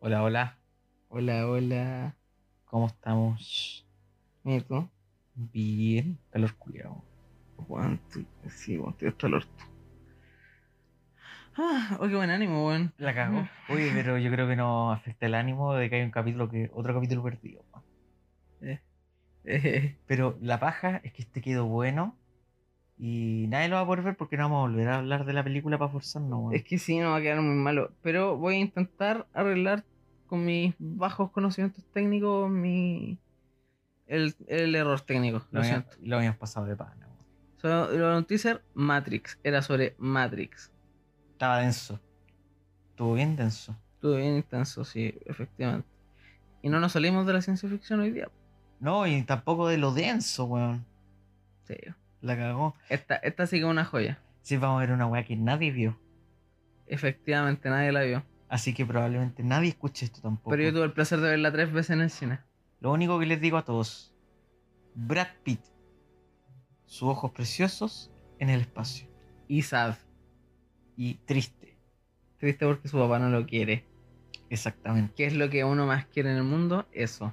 Hola, hola. Hola, hola. ¿Cómo estamos? ¿Y tú? Bien. Calor culiado. ¿Cuánto? Sí, bueno, estoy hasta el orto. Ah, oh, qué buen ánimo, weón. La cago. Oye, pero yo creo que no afecta el ánimo de que hay un capítulo que. otro capítulo perdido. weón. Eh, Pero la paja es que este quedó bueno. Y nadie lo va a poder ver porque no vamos a volver a hablar de la película para forzarnos, weón. es que sí, no va a quedar muy malo. Pero voy a intentar arreglar con mis bajos conocimientos técnicos mi. El, el error técnico, lo, lo siento. lo habíamos pasado de pana. So, lo un teaser, Matrix. Era sobre Matrix. Estaba denso. Estuvo bien denso. Estuvo bien intenso, sí, efectivamente. Y no nos salimos de la ciencia ficción hoy día. No, y tampoco de lo denso, weón. Sí. La cagó. Esta, esta sí que es una joya. Sí, vamos a ver una weá que nadie vio. Efectivamente, nadie la vio. Así que probablemente nadie escuche esto tampoco. Pero yo tuve el placer de verla tres veces en el cine. Lo único que les digo a todos: Brad Pitt, sus ojos preciosos en el espacio. Y sad. Y triste, Triste porque su papá no lo quiere. exactamente. ¿Qué es lo que uno más quiere en el mundo? Eso.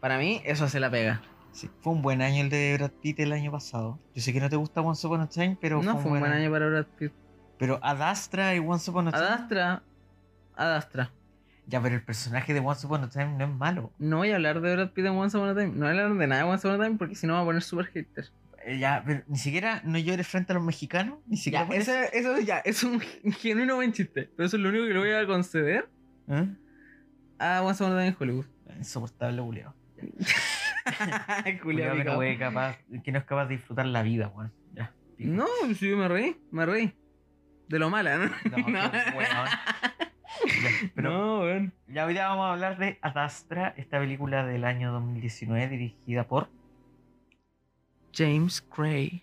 Para mí, eso se la pega. Sí, fue un buen año el de Brad Pitt el año pasado. Yo sé que no te gusta Once Upon a Time, pero no fue un buen año para Brad Pitt. Pero Ad Astra y Once Upon a Time. Adastra. Adastra. Ya, pero el personaje de Once Upon a Time no es malo. No voy a hablar de Brad Pitt en Once Upon a Time. No voy a hablar de nada de Once Upon a Time porque si no voy a poner super hater. Eh, ya, pero ni siquiera no llores frente a los mexicanos. Ni siquiera. Ya, eso. eso ya es un genuino buen chiste. Pero eso es lo único que le voy a conceder ¿Eh? a Once Upon a Time en Hollywood. Insoportable, Julio. Culiao que, no capaz, que no es capaz de disfrutar la vida, weón. No, sí, me reí, me reí. De lo mala, ¿no? No, qué weón. Ya, pero no, weón. ya hoy día vamos a hablar de Ad Astra, esta película del año 2019 dirigida por James Gray.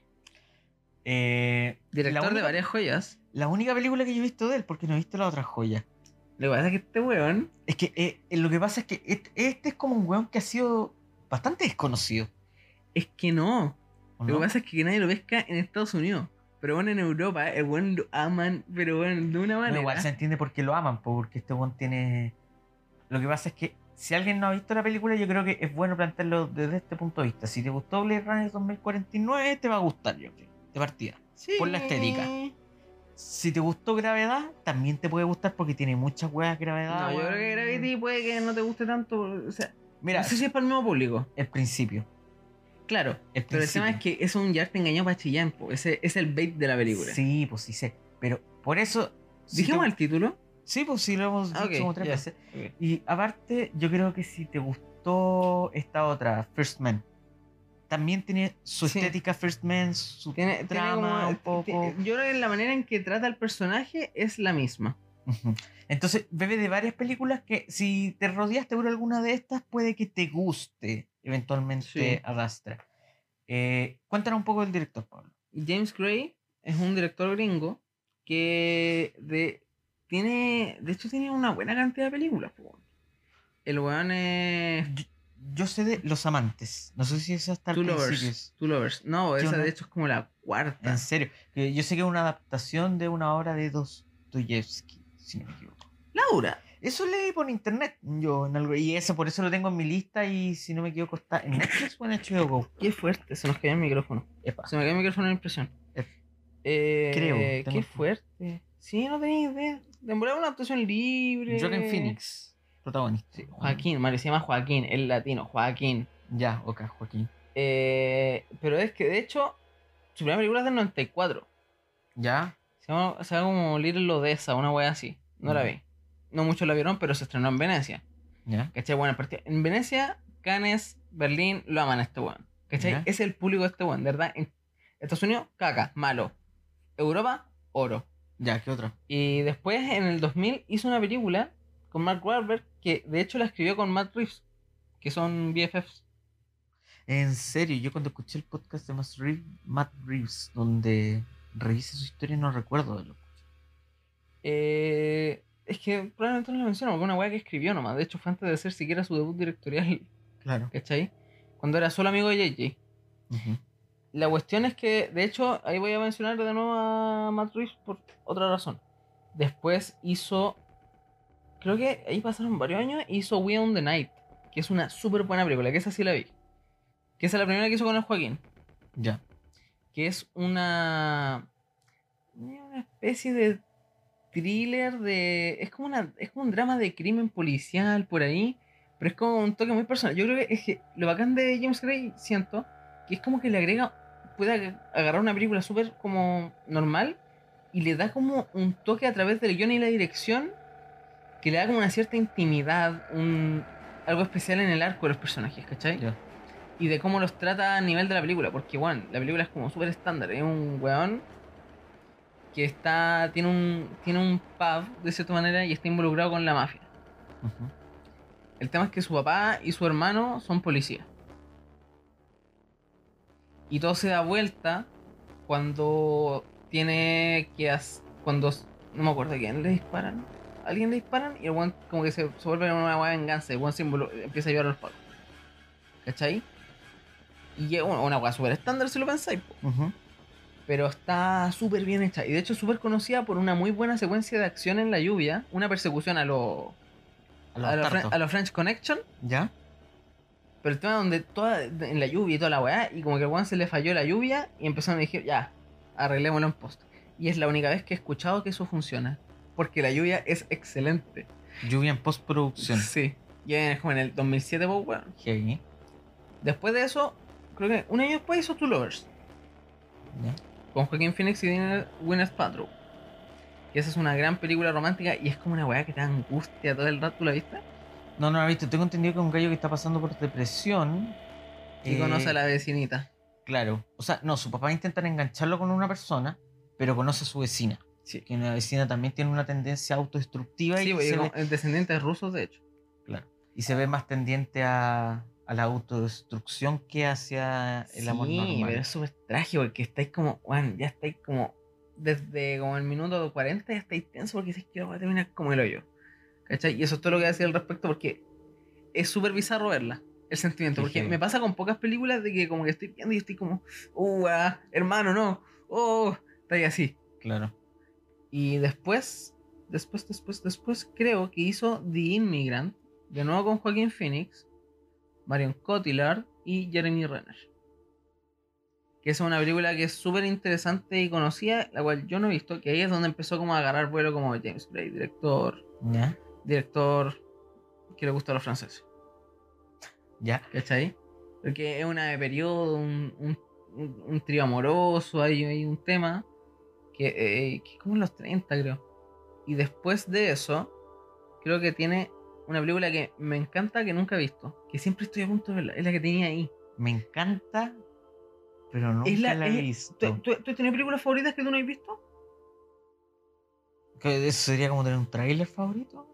eh, Director única, de varias joyas. La única película que yo he visto de él, porque no he visto la otra joya. Lo que pasa es que este weón. Es que eh, eh, lo que pasa es que este, este es como un weón que ha sido bastante desconocido. Es que no. ¿o Lo no? que pasa es que nadie lo pesca en Estados Unidos. Pero bueno, en Europa, el weón lo aman, pero bueno, de una No, manera. igual se entiende por qué lo aman, po, porque este weón tiene. Lo que pasa es que si alguien no ha visto la película, yo creo que es bueno plantearlo desde este punto de vista. Si te gustó Blade Runner 2049, te va a gustar, yo creo, de partida. Sí. por la estética. Si te gustó Gravedad, también te puede gustar porque tiene muchas weas Gravedad. No, yo creo que Gravity puede que no te guste tanto. O sea, Mira, no sé si es para el mismo público. el principio. Claro. El Pero el tema es que es un te engañó para chillar, po. Ese es el bait de la película. Sí, pues sí sé. Pero por eso. si ¿Dijimos te- el título? Sí, pues sí, lo hemos Ah, dicho como tres veces. Y aparte, yo creo que si te gustó esta otra, First Man, también tiene su Sí. estética First Man, su Tiene, tiene trama como- un poco. Yo creo que la manera en que trata el personaje es la misma. Entonces, bebe de varias películas que si te rodeaste por alguna de estas, puede que te guste eventualmente Sí. Ad Astra. Eh, cuéntanos un poco del director, Pablo. James Gray es un director gringo que de, tiene, de hecho tiene una buena cantidad de películas. El weón es Yo, yo sé de Los Amantes. No sé si es hasta el Two principio. Lovers. Two Lovers. No, Yo esa no. de hecho es como la cuarta. En serio. Yo sé que es una adaptación de una obra de Dostoyevsky, si no me equivoco. Laura. Eso leí por internet. Yo en algo. Y eso por eso lo tengo en mi lista. Y si no me equivoco, está en Netflix o en HBO Go. Qué fuerte, se nos cayó el micrófono. Epa. Se me cayó el micrófono en impresión. Eh, creo, Qué tengo- fuerte. Sí, no tenía idea. Demoraba una actuación libre. Joaquin Phoenix, protagonista. Sí, Joaquín, Mario, se llama Joaquín, el latino, Joaquín. Ya, ok, Joaquín. Eh, pero es que de hecho, su primera película es del 94. Ya. Se llama, se llama como Little Odessa, una wea así. No la vi. No muchos la vieron, pero se estrenó en Venecia. Ya. ¿Cachai? Bueno, partida- en Venecia, Cannes, Berlín, lo aman a este weón. ¿Cachai? Ya. Es el público de este weón, verdad. En Estados Unidos, caca, malo. Europa, oro. Ya, ¿qué otra? Y después, en el 2000, hizo una película con Mark Wahlberg que de hecho la escribió con Matt Reeves, que son BFFs. En serio, yo cuando escuché el podcast de Matt Reeves donde revisa su historia, no recuerdo de lo que escuché. Eh, es que probablemente no lo menciono, porque una weá que escribió nomás. De hecho, fue antes de hacer siquiera su debut directorial, Claro. ¿cachai? Cuando era solo amigo de JJ. La cuestión es que, de hecho, ahí voy a mencionar de nuevo a Matt Reeves por otra razón. Después hizo creo que ahí pasaron varios años y hizo We on the Night, que es una súper buena película, que esa sí la vi. Que esa es la primera que hizo con el Joaquín. Ya. Que es una. Una especie de thriller de. Es como una. Es un drama de crimen policial por ahí. Pero es como un toque muy personal. Yo creo que es que lo bacán de James Gray, siento, que es como que le agrega. Puede ag- agarrar una película súper como normal y le da como un toque a través del guion y la dirección que le da como una cierta intimidad, un, algo especial en el arco de los personajes, ¿cachai? Ya. Y de cómo los trata a nivel de la película, porque bueno, la película es como súper estándar, es un weón que está, tiene un, tiene un pub de cierta manera y está involucrado con la mafia. El tema es que su papá y su hermano son policías. Y todo se da vuelta cuando tiene que hacer. Cuando. No me acuerdo a quién le disparan. A alguien le disparan y el weón como que se, se vuelve una weá de venganza. El weón se empieza a llevar a los pagos. ¿Cachai? Y es una, weá súper estándar si lo pensáis. Pero está súper bien hecha. Y de hecho súper conocida por una muy buena secuencia de acción en la lluvia. Una persecución a los. A los A los tartos. Fren- a los French Connection. ¿Ya? Pero el tema donde toda en la lluvia y toda la weá, y como que al se le falló la lluvia y empezaron a decir, ya, arreglémoslo en post. Y es la única vez que he escuchado que eso funciona. Porque la lluvia es excelente. Lluvia en postproducción. Sí. Y es como en el 2007, pues. Después de eso, creo que un año después hizo Two Lovers. Ya. Con Joaquín Phoenix y Gwyneth Paltrow. Y esa es una gran película romántica y es como una weá que te da angustia todo el rato, ¿tú la viste? No, no, visto. Tengo entendido que es un gallo que está pasando por depresión. Y eh, conoce a la vecinita. Claro. O sea, no, su papá intenta engancharlo con una persona, pero conoce a su vecina. Sí. Que una vecina también tiene una tendencia autodestructiva Sí, y, porque se como- ve, es descendiente de rusos, de hecho. claro, y se ve más tendiente a, a la autodestrucción que hacia el amor normal. pero es súper trágico porque estáis como, bueno, ya estáis como, desde como el minuto 40 ya estáis tenso porque dices que va a terminar como el hoyo. ¿Cachai? Y eso es todo lo que voy a decir al respecto porque es súper bizarro verla, el sentimiento. Porque me pasa con pocas películas de que como que estoy viendo y estoy como, uh, ah, hermano, no, oh, está ahí así. Claro. Y después, después, después, después creo que hizo The Immigrant, de nuevo con Joaquín Phoenix, Marion Cotillard y Jeremy Renner. Que es una película que es súper interesante y conocida, la cual yo no he visto, que ahí es donde empezó como a agarrar vuelo como James Gray, director, ¿Ya? director que le gusta a los franceses. ¿Ya? ¿Cachai? Porque es una de periodo, un, un, un- un trío amoroso, hay, hay un tema que, eh, que es como en los 30, creo. Y después de eso, creo que tiene una película que me encanta que nunca he visto, que siempre estoy a punto de verla, es la que tenía ahí. Me encanta, pero nunca Es la- la, he visto. ¿Tú, tú, tú has tenido películas favoritas que tú no has visto? ¿Que ¿Eso sería como tener un tráiler favorito?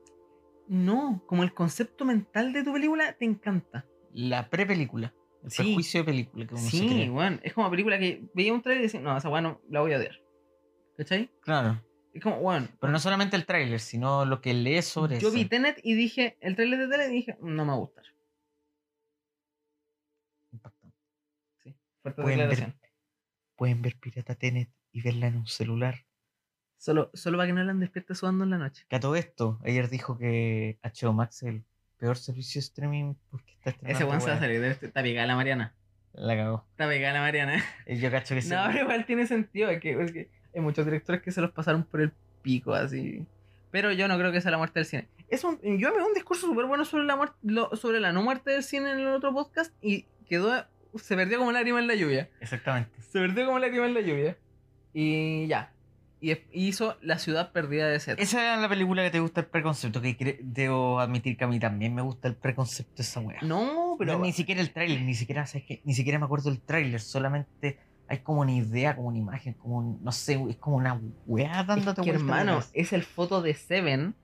No, como el concepto mental de tu película te encanta. La prepelícula. El Sí. prejuicio de película que uno se Sí, cree. bueno, es como película que veía un trailer y decía, no, esa weá no la voy a odiar. ¿Cachai? Claro. Es como, bueno, Pero no solamente el tráiler, sino lo que lees sobre Yo eso. vi Tenet y dije, el trailer de Tenet y dije, no me va a gustar. Impactante. Sí, fuerte Pueden declaración. ver, pueden ver Pirata Tenet y verla en un celular. Solo, solo para que no la despierta sudando en la noche. Que a todo esto, ayer dijo que HBO Max es el peor servicio de streaming porque está. Ese weón se va a salir de este. Está pegada la Mariana. La cagó. Está pegada la Mariana. Yo cacho que sí. No, pero igual tiene sentido. Es que, es que hay muchos directores que se los pasaron por el pico así. Pero yo no creo que sea la muerte del cine. Es un, yo me un discurso súper bueno sobre la muerte, lo- sobre la no muerte del cine en el otro podcast y quedó. Se perdió como lágrima en la lluvia. Exactamente. Se perdió como lágrima en la lluvia. Y ya. Y hizo La ciudad perdida de Seth. Esa era la película que te gusta el preconcepto, que debo admitir que a mí también me gusta el preconcepto de esa weá. No, pero. No, ni siquiera el tráiler, ni siquiera, ¿sabes qué? Ni siquiera me acuerdo del tráiler, solamente hay como una idea, como una imagen, como un- no sé, es como una weá Es dándote que, por la hermano, es el foto de Seven.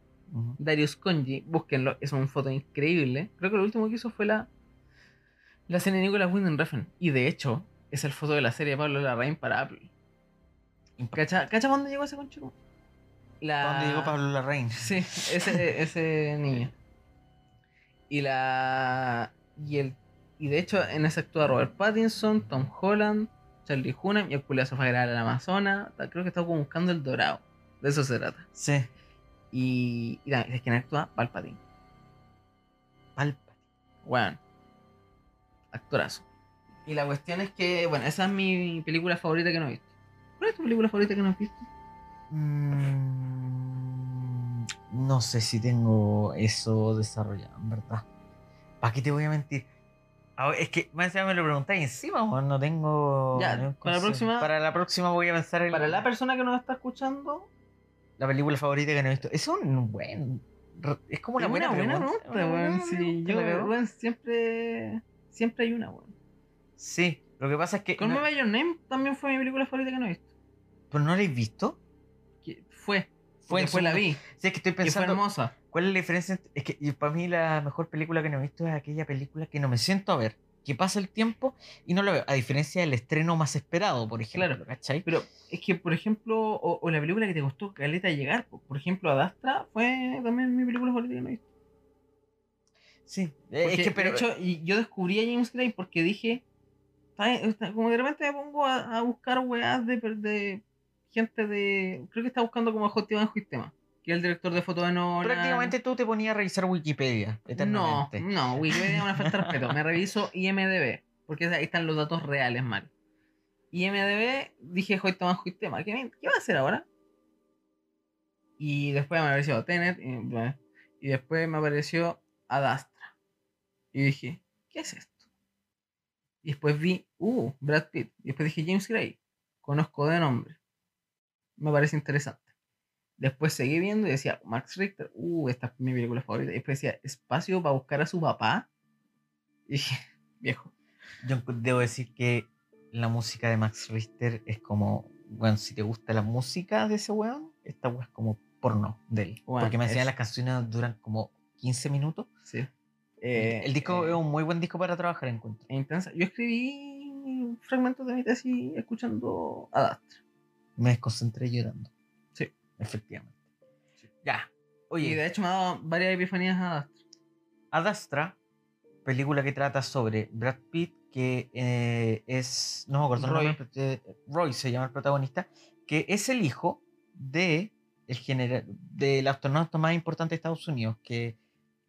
Darius Conji. Búsquenlo, es una foto increíble. Creo que lo último que hizo fue la. La serie de Nicolas Winding Refn. Y de hecho, es el foto de la serie de Pablo Larraín para Apple. ¿Cacha, ¿Cacha dónde llegó ese conchico? La... ¿Para dónde llegó Pablo Larraín? Sí, ese, ese niño. Y la. Y el. Y de hecho, en ese actúa Robert Pattinson, Tom Holland, Charlie Hunnam y el culiazo fue a grabar al Amazonas. Creo que estaba como buscando el dorado. De eso se trata. Sí. Y, y también, es quien actúa Palpatine. Palpatine. Bueno, actorazo. Y la cuestión es que, bueno, esa es mi película favorita que no he visto. ¿Cuál es tu película favorita que no has visto? Mm, no sé si tengo eso desarrollado, en verdad. ¿Para qué te voy a mentir? Ah, Es que más encima me lo preguntáis encima, no tengo. Ya, para la próxima- Para la próxima voy a pensar en Para la persona que nos está escuchando, la película favorita que no he visto. Es un buen. Es como una es buena, buena pregunta. pregunta, Una weón. buena Sí, pregunta, yo, siempre, siempre hay una, weón. Sí, lo que pasa es que. Con no, Your Name también fue mi película favorita que no he visto. ¿Pero no la habéis visto? Que fue. Fue su- la vi. Sí, es que estoy Y fue pensando. hermosa. ¿Cuál es la diferencia? Es que y para mí la mejor película que no he visto es aquella película que no me siento a ver. Que pasa el tiempo y no la veo. A diferencia del estreno más esperado, por ejemplo. Claro. ¿Cachai? Pero es que, por ejemplo, o, o la película que te gustó Caleta llegar, po. por ejemplo, Adastra fue también mi película favorita que no he visto. Sí. Eh, Porque, es que, pero. de hecho, y yo descubrí a James Gray porque dije, como de repente me pongo a, a buscar weas de, de gente de, creo que está buscando como a J. Iván Sistema, que el director de foto de Nolan. prácticamente tú te ponías a revisar Wikipedia. No, no, Wikipedia es una falta de respeto. Me reviso IMDB, porque ahí están los datos reales mal. IMDB, dije J. Iván Sistema, ¿qué, ¿qué va a hacer ahora? Y después me apareció Tenet, y, y después me apareció Adastra. Y dije, ¿qué es esto? Y después vi, uh, Brad Pitt. Y después dije, James Gray, conozco de nombre. Me parece interesante. Después seguí viendo y decía, Max Richter, uh, esta es mi película favorita. Y después decía, espacio para buscar a su papá. Y dije, viejo. Yo debo decir que la música de Max Richter es como. Bueno, si te gusta la música de ese weón, esta weón es como porno de él. Bueno, Porque me decían las canciones duran como 15 minutos. Sí. Eh, el disco eh, es un muy buen disco para trabajar, encuentro. intensa. Yo escribí fragmentos de mi tesis escuchando Adastra. Me desconcentré llorando. Sí. Efectivamente. Ya. Y de hecho me ha dado varias epifanías a Adastra. Adastra, película que trata sobre Brad Pitt, que eh, es. No me acuerdo el Roy. nombre, eh, Roy se llama el protagonista, que es el hijo de el general, del astronauta más importante de Estados Unidos, que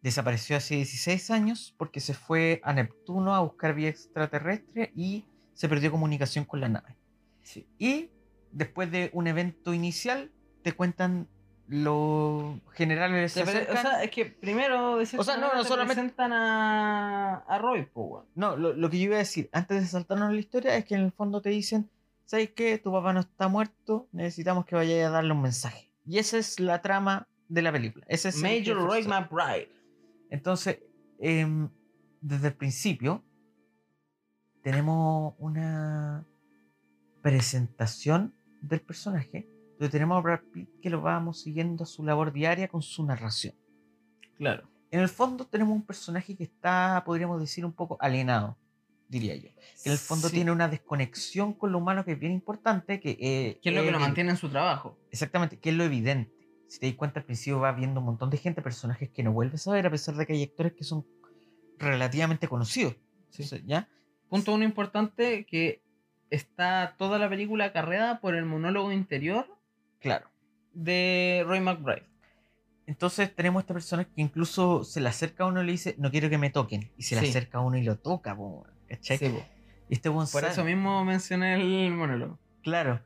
desapareció hace 16 años porque se fue a Neptuno a buscar vida extraterrestre y se perdió comunicación con la nave. Sí. Y después de un evento inicial, te cuentan los generales se o acercan. sea, es que primero de O sea, no, no, te solamente- presentan a, a Roy, weón. No, lo, lo que yo iba a decir antes de saltarnos la historia es que en el fondo te dicen, ¿sabes qué? Tu papá no está muerto, necesitamos que vayas a darle un mensaje. Y esa es la trama de la película. Ese es Major Roy. McBride. Entonces, em, desde el principio, tenemos una presentación del personaje, donde tenemos a Brad Pitt que lo vamos siguiendo a su labor diaria con su narración. Claro. En el fondo tenemos un personaje que está, podríamos decir, un poco alienado, diría yo. Que en el fondo Sí. tiene una desconexión con lo humano que es bien importante, que, eh, Que es lo que lo mantiene en su trabajo. Exactamente, que es lo evidente. Si te das cuenta, al principio va viendo un montón de gente, personajes que no vuelves a ver, a pesar de que hay actores que son relativamente conocidos. Sí. Entonces, ¿ya? Punto uno importante, que está toda la película acarreada por el monólogo interior Claro. de Roy McBride. Entonces tenemos a esta persona que incluso se le acerca a uno y le dice, no quiero que me toquen. Y se le Sí. acerca a uno y lo toca, po, ¿cachai? Sí, po. Y este Por sale- eso mismo mencioné el monólogo. Claro.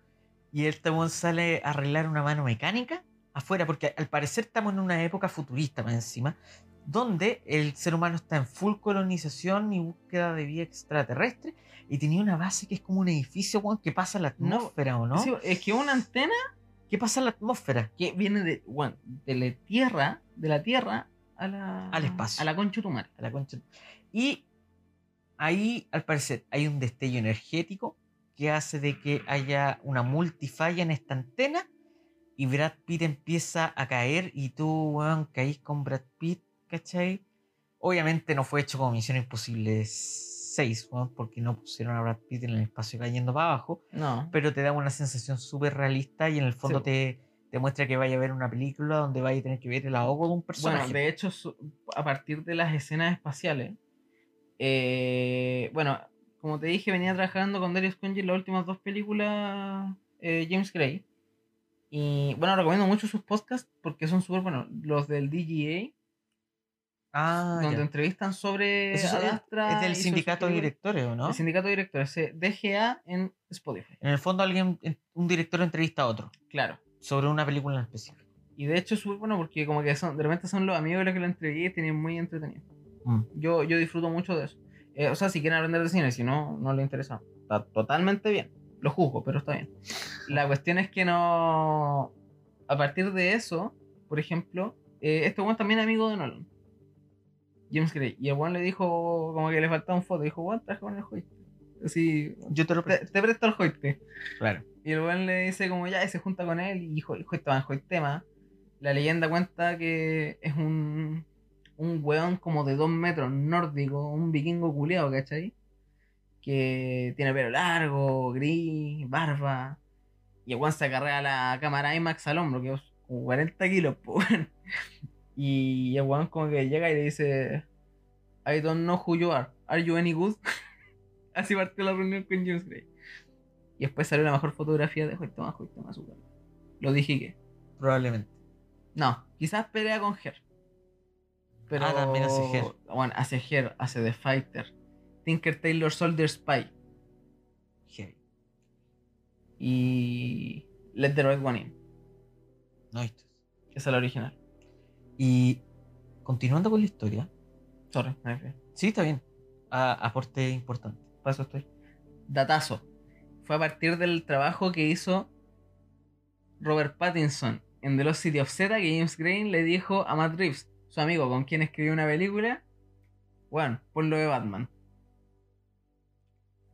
Y este buen sale a arreglar una mano mecánica afuera, porque al parecer estamos en una época futurista más encima, donde el ser humano está en full colonización y búsqueda de vida extraterrestre, y tenía una base que es como un edificio que pasa la atmósfera, ¿o no? Sí, es que una antena ¿Qué pasa en la atmósfera? que viene de, bueno, de la tierra, de la tierra a la, Al espacio. A la concha madre. A la concha. Y ahí, al parecer, hay un destello energético que hace de que haya una multifalla en esta antena y Brad Pitt empieza a caer y tú, weón, caís con Brad Pitt, ¿cachai? Obviamente no fue hecho como Misión Imposible 6, weón, porque no pusieron a Brad Pitt en el espacio cayendo para abajo, No. pero te da una sensación súper realista y en el fondo Sí. te, te muestra que vaya a ver una película donde vaya a tener que ver el ahogo de un personaje. Bueno, de hecho, a partir de las escenas espaciales, eh, bueno, como te dije, venía trabajando con Darius Conji en las últimas dos películas, eh, James Gray. Y bueno, recomiendo mucho sus podcasts porque son súper buenos. Los del DGA, Ah, donde ya. entrevistan sobre es, Astra es del sindicato de directores, ¿o no? El sindicato de directores, eh, DGA en Spotify. En el fondo alguien, un director entrevista a otro Claro. sobre una película en específico. Y de hecho es súper bueno porque como que son, de repente son los amigos los que lo entrevistan y es muy entretenido. Mm. Yo, yo disfruto mucho de eso. Eh, o sea, si quieren aprender de cine, si no, no les interesa. Está totalmente bien. Lo juzgo, pero está bien. La cuestión es que no... A partir de eso, por ejemplo, eh, este weón también es amigo de Nolan. James Gray. Y el weón le dijo como que le faltaba un foto. Dijo, weón, traje con el joyste. Así, Yo te lo te presto el joyste. Claro. Y el weón le dice como ya, y se junta con él y jo- Joyste va en Joytema. La leyenda cuenta que es un, un weón como de dos metros nórdico, un vikingo culeado, ¿cachai? Que tiene pelo largo, gris, barba. Y el weón se acarrea la cámara IMAX al hombro, que es como 40 kilos, weón. Y el weón como que llega y le dice, I don't know who you are. Are you any good? Así partió la reunión con James Gray. Y después salió la mejor fotografía de Joytema, Joytema, su weón. Lo dije que. Probablemente. No, quizás pelea con Her. Pero. Ah, también hace Her. Bueno, hace Her, hace The Fighter. Tinker Taylor Soldier Spy. Heavy. Y. Let the Right One In. ¿No viste? Esa es la original. Y continuando con la historia. Sorry, no me fui. Sí, está bien. A- aporte importante. Para eso estoy. Datazo. Fue a partir del trabajo que hizo Robert Pattinson en The Lost City of Z que James Gray le dijo a Matt Reeves, su amigo con quien escribió una película, bueno, por lo de Batman.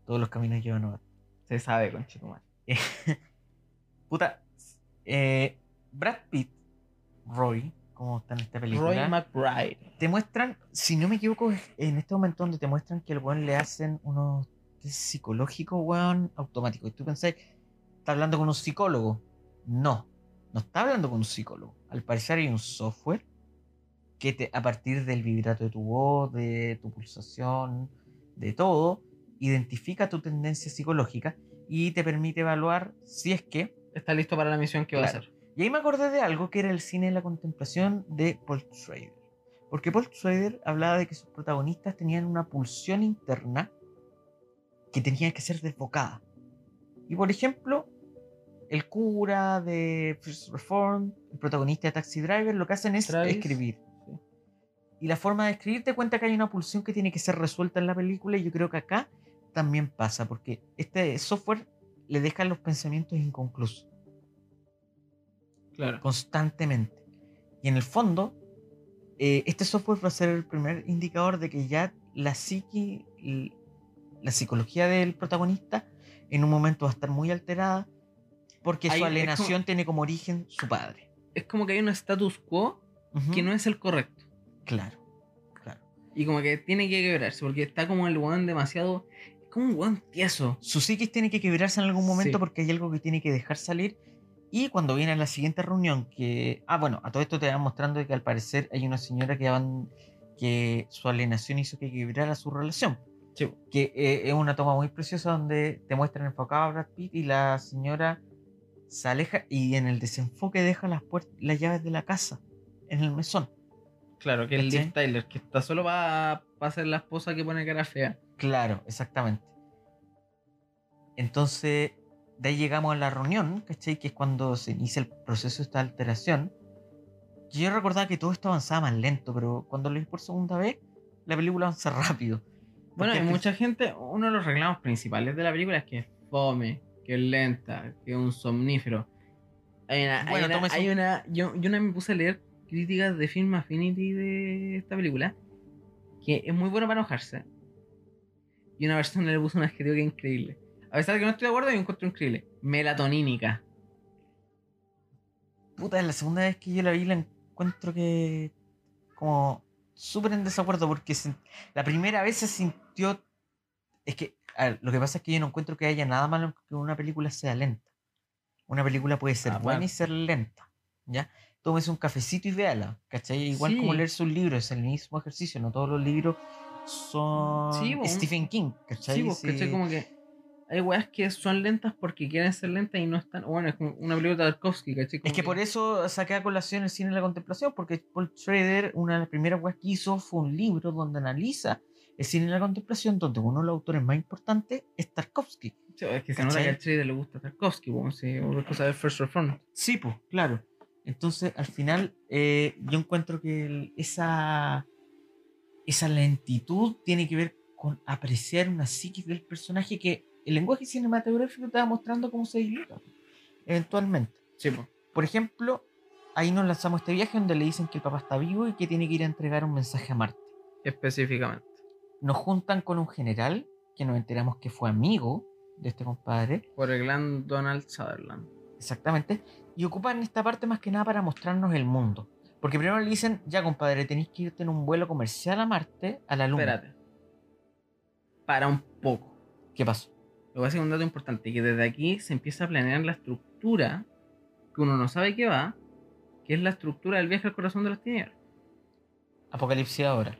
Todos los caminos llevan a Batman. Se sabe, conchetumar. Puta. eh, Brad Pitt, Roy, como está en esta película. Roy McBride. te muestran, si no me equivoco, en este momento donde te muestran que al weón le hacen unos test psicológicos, weón, automáticos. Y tú pensás, está hablando con un psicólogo. No, no está hablando con un psicólogo. Al parecer hay un software que te, a partir del vibrato de tu voz, de tu pulsación, de todo, identifica tu tendencia psicológica y te permite evaluar si es que Está listo para la misión que va a Claro. hacer. Y ahí me acordé de algo que era el cine de la contemplación de Paul Schrader. Porque Paul Schrader hablaba de que sus protagonistas tenían una pulsión interna que tenía que ser desbocada. Y por ejemplo, el cura de First Reform, el protagonista de Taxi Driver, lo que hacen es Travis, escribir. sí. Y la forma de escribir te cuenta que hay una pulsión que tiene que ser resuelta en la película y yo creo que acá también pasa, porque este software le deja los pensamientos inconclusos Claro. constantemente. Y en el fondo, eh, este software va a ser el primer indicador de que ya la psiqui, la psicología del protagonista, en un momento va a estar muy alterada porque su como- alienación tiene como origen su padre. Es como que hay un status quo que no es el correcto. Claro, claro. Y como que tiene que quebrarse, porque está como el weón demasiado. Es como un weón tieso. Su psiquis tiene que quebrarse en algún momento Sí. porque hay algo que tiene que dejar salir. Y cuando viene a la siguiente reunión, que. Ah, bueno, a todo esto te van mostrando que al parecer hay una señora que, van, que su alienación hizo que quebrara su relación. Sí. Que eh, es una toma muy preciosa donde te muestran enfocado a Brad Pitt y la señora se aleja y en el desenfoque deja las, las llaves de la casa en el mesón. Claro, que el ¿Cachai? Liv Tyler, que está solo para ser la esposa que pone cara fea. Claro, exactamente. Entonces, de ahí llegamos a la reunión, ¿cachai? Que es cuando se inicia el proceso de esta alteración. Yo recordaba que todo esto avanzaba más lento, pero cuando lo vi por segunda vez, la película avanza rápido. Bueno, hay es que- mucha gente, uno de los reclamos principales de la película es que es fome, que es lenta, que es un somnífero. Hay una, hay Bueno, una- toma eso. hay una- yo, yo una vez me puse a leer críticas de Film Affinity de esta película, que es muy bueno para enojarse. Y una persona le puso un adjetivo que es increíble. A pesar de que no estoy de acuerdo, yo encuentro increíble. Melatonínica. Puta, es la segunda vez que yo la vi, la encuentro que. como. súper en desacuerdo, porque se- la primera vez se sintió. Es que. ver, lo que pasa es que yo no encuentro que haya nada malo que una película sea lenta. Una película puede ser Ah, buena bueno. y ser lenta. ¿Ya? Tómese un cafecito y véala. ¿Cachai? Igual como Sí. leerse un libro, es el mismo ejercicio. No todos los libros son Sí, Stephen King. ¿Cachai? Sí, Sí. ¿cachai? Como que hay weas que son lentas porque quieren ser lentas y no están. Bueno, es como una película de Tarkovsky, ¿cachai? Es que por eso saqué a colación el cine de la contemplación, porque Paul Schrader, una de las primeras weas que hizo fue un libro donde analiza el cine de la contemplación, donde uno de los autores más importantes es Tarkovsky. Sí, Es que se nota ¿cachai? que al Schrader le gusta Tarkovsky, bueno, otra cosa del First Reform. Sí, pues, claro. Entonces, al final, eh, yo encuentro que el- esa, esa lentitud tiene que ver con apreciar una psiquis del personaje que el lenguaje cinematográfico te va mostrando cómo se disluta, eventualmente. Sí, pues. Por ejemplo, ahí nos lanzamos este viaje donde le dicen que el papá está vivo y que tiene que ir a entregar un mensaje a Marte. Específicamente. Nos juntan con un general que nos enteramos que fue amigo de este compadre, Por el gran Donald Sutherland. exactamente, y ocupan esta parte más que nada para mostrarnos el mundo. Porque primero le dicen, ya compadre, tenéis que irte en un vuelo comercial a Marte, a la Luna. Espérate. Para un poco. ¿Qué pasó? Lo que pasa es que un dato importante, que desde aquí se empieza a planear la estructura que uno no sabe qué va, que es la estructura del viaje al corazón de las tinieblas. Apocalipsis ahora.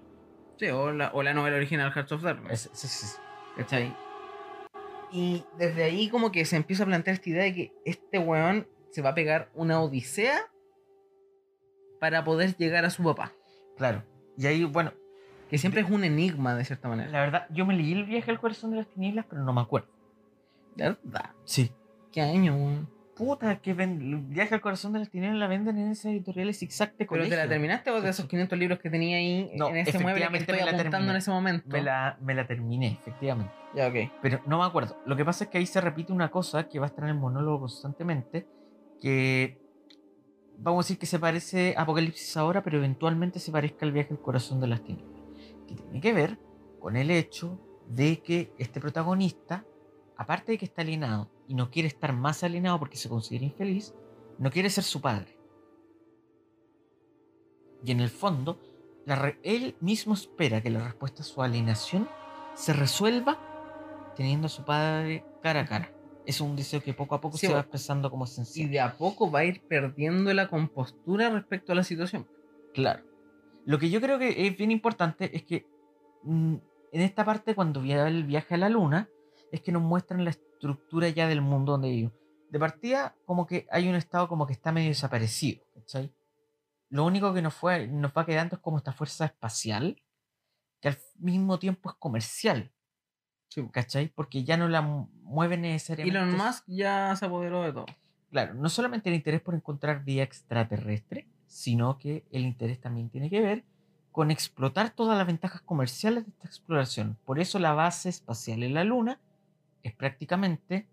Sí, o la, o la novela original Hearts of Darkness. Es- sí, sí, sí. ¿Cachai? Y desde ahí como que se empieza a plantear esta idea de que este weón se va a pegar una odisea para poder llegar a su papá. Claro. Y ahí, bueno, Que siempre es un enigma de cierta manera. la verdad, yo me leí el viaje al corazón de las tinieblas, pero no me acuerdo. ¿De verdad? Sí. ¿Qué año, weón? Puta, que ven, el viaje al corazón de las tinieblas la venden en esas editoriales zigzag de ¿Pero colegio. te la terminaste o de esos 500 libros que tenía ahí No, en ese mueble que estoy me la apuntando terminé. en ese momento? Me la, me la terminé, efectivamente. Ya, ok. Pero no me acuerdo. Lo que pasa es que ahí se repite una cosa que va a estar en el monólogo constantemente, que vamos a decir que se parece a Apocalipsis ahora, pero eventualmente se parezca al viaje al corazón de las tinieblas. Que tiene que ver con el hecho de que este protagonista, aparte de que está alienado y no quiere estar más alienado porque se considera infeliz, no quiere ser su padre. Y en el fondo, la él mismo espera que la respuesta a su alienación se resuelva teniendo a su padre cara a cara. Es un deseo que poco a poco Sí, se va expresando como Y esencial. de a poco va a ir perdiendo la compostura respecto a la situación. Claro. Lo que yo creo que es bien importante es que mm, en esta parte, cuando via- el viaje a la luna, es que nos muestran la estructura ya del mundo donde vivimos. De partida, como que hay un estado como que está medio desaparecido, ¿cachai? Lo único que nos, fue, nos va quedando es como esta fuerza espacial, que al mismo tiempo es comercial, ¿cachai? Porque ya no la mu- mueven necesariamente. Elon Musk ya se apoderó de todo. Claro, no solamente el interés por encontrar vida extraterrestre, sino que el interés también tiene que ver con explotar todas las ventajas comerciales de esta exploración. Por eso la base espacial en la Luna es prácticamente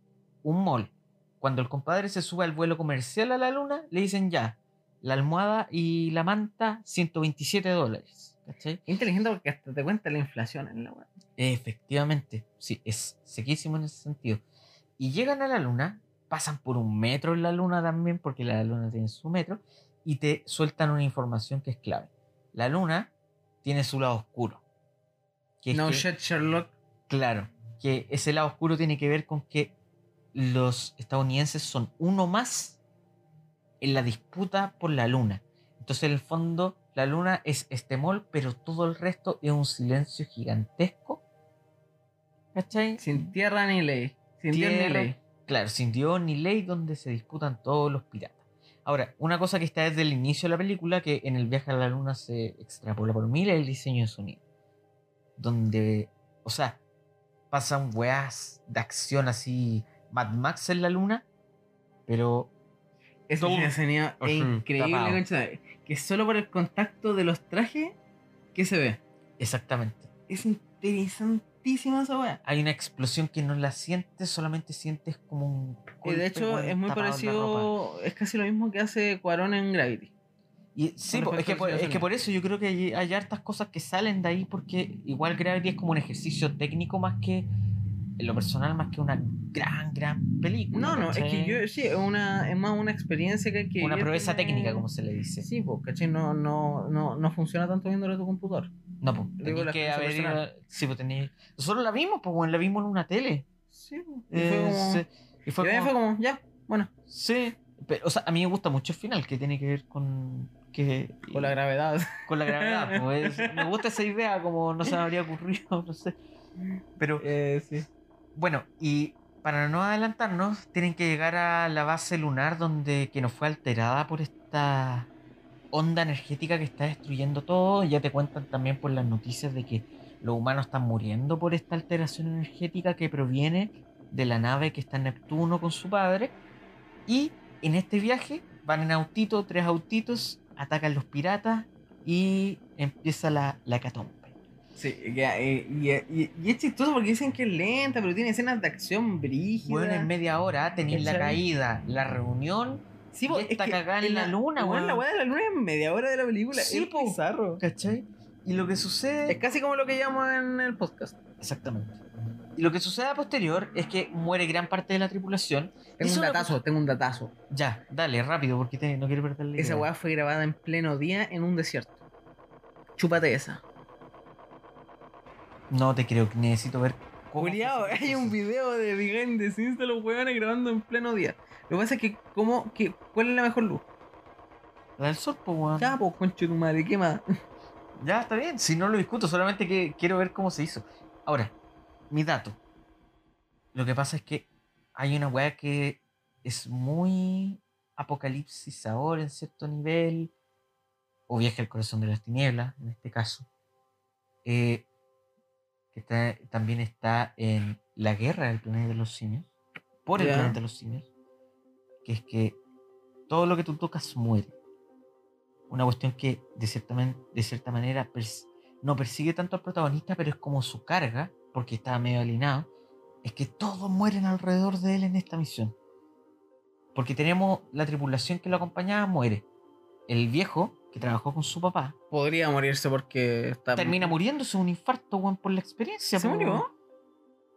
un mall. Cuando el compadre se sube al vuelo comercial a la Luna, le dicen ya, la almohada y la manta, 127 dólares. ¿Cachai? Qué inteligente porque hasta te cuenta la inflación en la web. Efectivamente, sí, es sequísimo en ese sentido. Y llegan a la luna, pasan por un metro en la luna también, porque la luna tiene su metro, y te sueltan una información que es clave. La luna tiene su lado oscuro. Que No shit, Sherlock. Claro, que ese lado oscuro tiene que ver con que los estadounidenses son uno más en la disputa por la luna. Entonces, en el fondo, la luna es este mall, pero todo el resto es un silencio gigantesco. ¿Cachai? Sin tierra ni ley. Sin Dios ni Tierra. ley. Claro, sin Dios ni ley, donde se disputan todos los piratas. Ahora, una cosa que está desde el inicio de la película, que en el viaje a la luna se extrapola por mil, es el diseño de sonido. Donde, o sea, pasan weas de acción así, Mad Max en la luna, pero sonido Ujú, es increíble, concha. Que solo por el contacto de los trajes que se ve. exactamente. Es interesantísima esa wea. Hay una explosión que no la sientes, solamente sientes como un. Y golpe, de hecho es muy parecido, es casi lo mismo que hace Cuarón en Gravity. Y, sí, es que, por, es que por eso yo creo que hay, hay hartas cosas que salen de ahí porque igual Gravity es como un ejercicio técnico más que, en lo personal, más que una gran, gran película. No, no, es que yo sí, es, una, es más una experiencia que hay que Una proeza técnica, como se le dice. Sí, pues, ¿cachai? No, no, no, no funciona tanto viéndolo tu computador. No, pues, Digo, que haber ido- Sí, pues tenéis... Nosotros la vimos, pues, bueno, la vimos en una tele. Sí, pues. Y fue como, y como- fue como, ya, bueno, Sí, pero, o sea, a mí me gusta mucho el final, que tiene que ver con... Que, con la gravedad. con la gravedad. pues, es- me gusta esa idea, como no se me habría ocurrido, no sé. Pero Eh, sí. Bueno, y para no adelantarnos, tienen que llegar a la base lunar donde que nos fue alterada por esta onda energética que está destruyendo todo. Ya te cuentan también por las noticias de que los humanos están muriendo por esta alteración energética que proviene de la nave que está en Neptuno con su padre. Y en este viaje van en autito, tres autitos, atacan los piratas y empieza la, la hecatombe. Sí, ya, eh, y, y- y es chistoso porque dicen que es lenta, pero tiene escenas de acción brígidas. Bueno, en media hora tenéis la caída, la reunión, Sí, y po, esta cagada en la luna, weón. La weón. weá de la luna es media hora de la película. Sí, es po. bizarro. ¿cachai? Y lo que sucede... Es casi como lo que llamo en el podcast. Exactamente. Y lo que sucede a posterior es que muere gran parte de la tripulación. Tengo un una datazo, tengo un datazo. Ya, dale, rápido, porque te- no quiero perder la Esa weá fue grabada en pleno día en un desierto. Chúpate esa. No te creo, necesito ver Juliado, hay un video de behind the scenes de los weones grabando en pleno día. Lo que pasa es que, ¿cómo, que, ¿cuál es la mejor luz? La del sol, pues, weón. Ya, pues, conche tu madre, ¿qué más? Ya, está bien. Si no lo discuto, solamente que quiero ver cómo se hizo. Ahora, mi dato. Lo que pasa es que hay una weá que es muy apocalipsis ahora en cierto nivel. O viaje al corazón de las tinieblas, en este caso. eh, que está- también está en la guerra del planeta de los simios. Por el planeta de los simios. Que es que todo lo que tú tocas muere una cuestión que de cierta, man- de cierta manera pers- no persigue tanto al protagonista, pero es como su carga, porque está medio alineado, es que todos mueren alrededor de él en esta misión. Porque tenemos la tripulación que lo acompañaba, muere. El viejo, que trabajó con su papá, Podría morirse porque está. termina muriéndose un infarto, weón, por la experiencia. ¿Se po, murió? weón.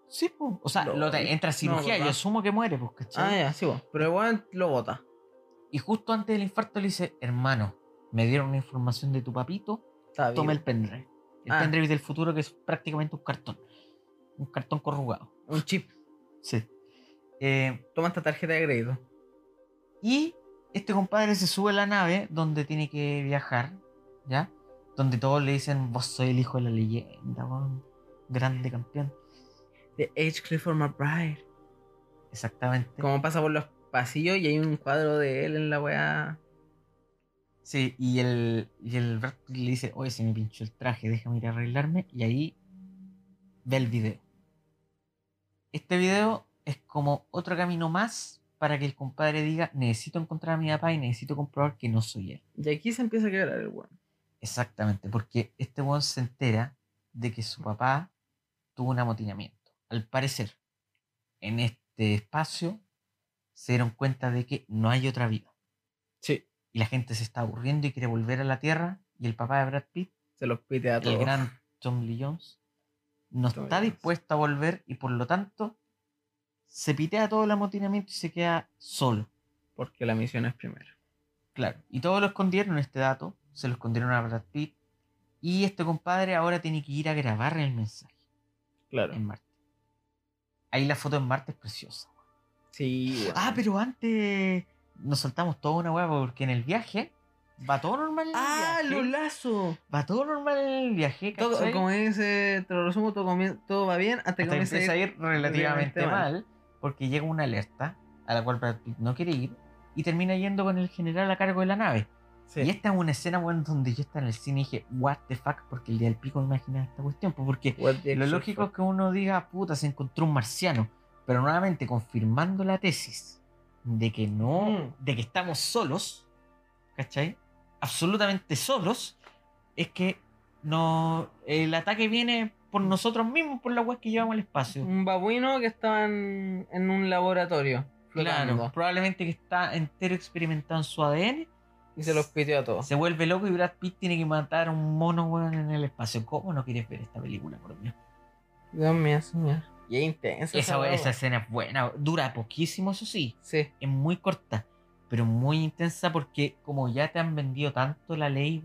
Sí, po. o sea, No, lo te- entra a cirugía, ¿verdad? yo asumo que muere, pues, ¿cachai? Ah, ya, sí, vos. Pero igual lo bota. Y justo antes del infarto le dice, hermano, me dieron una información de tu papito, Está toma el pendrive. El Ah. pendrive del futuro que es prácticamente un cartón. Un cartón corrugado. Un chip. Sí. Eh, Toma esta tarjeta de crédito. y este compadre se sube a la nave donde tiene que viajar, ¿ya? Donde todos le dicen, vos soy el hijo de la leyenda. Grande campeón. De H. Clifford McBride. Exactamente. Como pasa por los pasillos y hay un cuadro de él en la weá. Sí, y el, y el le dice, oye, se me pinchó el traje, déjame ir a arreglarme. Y ahí ve el video. Este video es como otro camino más para que el compadre diga, necesito encontrar a mi papá y necesito comprobar que no soy él. Y aquí se empieza a quebrar el weón. Exactamente, porque este weón se entera de que su papá tuvo un amotinamiento. Al parecer, en este espacio se dieron cuenta de que no hay otra vida. Sí. Y la gente se está aburriendo y quiere volver a la Tierra. Y el papá de Brad Pitt, Se los pite a el todos. gran Tom Lee Jones, no está dispuesto a volver y por lo tanto se pitea todo el amotinamiento y se queda solo. Porque la misión es primero. Claro. Y todos lo escondieron este dato, se lo escondieron a Brad Pitt. Y este compadre ahora tiene que ir a grabar el mensaje Claro. en Marte. Ahí la foto en Marte es preciosa. Sí, weón. Ah, pero antes nos soltamos toda una hueá porque en el viaje va todo normal en el Ah, viaje. los lazos. Va todo normal en el viaje, Todo, como dice, te lo resumo, todo, comien- todo va bien hasta que Hasta que comienza empieza a ir relativamente relativamente mal, porque llega una alerta a la cual Brad Pitt no quiere ir y termina yendo con el general a cargo de la nave. Sí. Y esta es una escena bueno, donde yo estaba en el cine y dije, what the fuck, porque el día del pico me imaginaba esta cuestión, pues, porque lo lógico es que uno diga, puta, se encontró un marciano, pero nuevamente confirmando la tesis de que no, Mm. de que estamos solos, ¿cachai? Absolutamente solos, es que no, el ataque viene por nosotros mismos, por la web que llevamos al espacio. Un babuino que estaba en, en un laboratorio. Flotando, Claro, probablemente que está entero experimentado en su ADN, Y se los pitió a todos. se vuelve loco y Brad Pitt tiene que matar a un mono weón, en el espacio. ¿Cómo no quieres ver esta película, por Dios? Dios mío, señor. Y es intenso. Esa, escena es buena, dura poquísimo, eso sí, Sí. es muy corta, pero muy intensa porque como ya te han vendido tanto la ley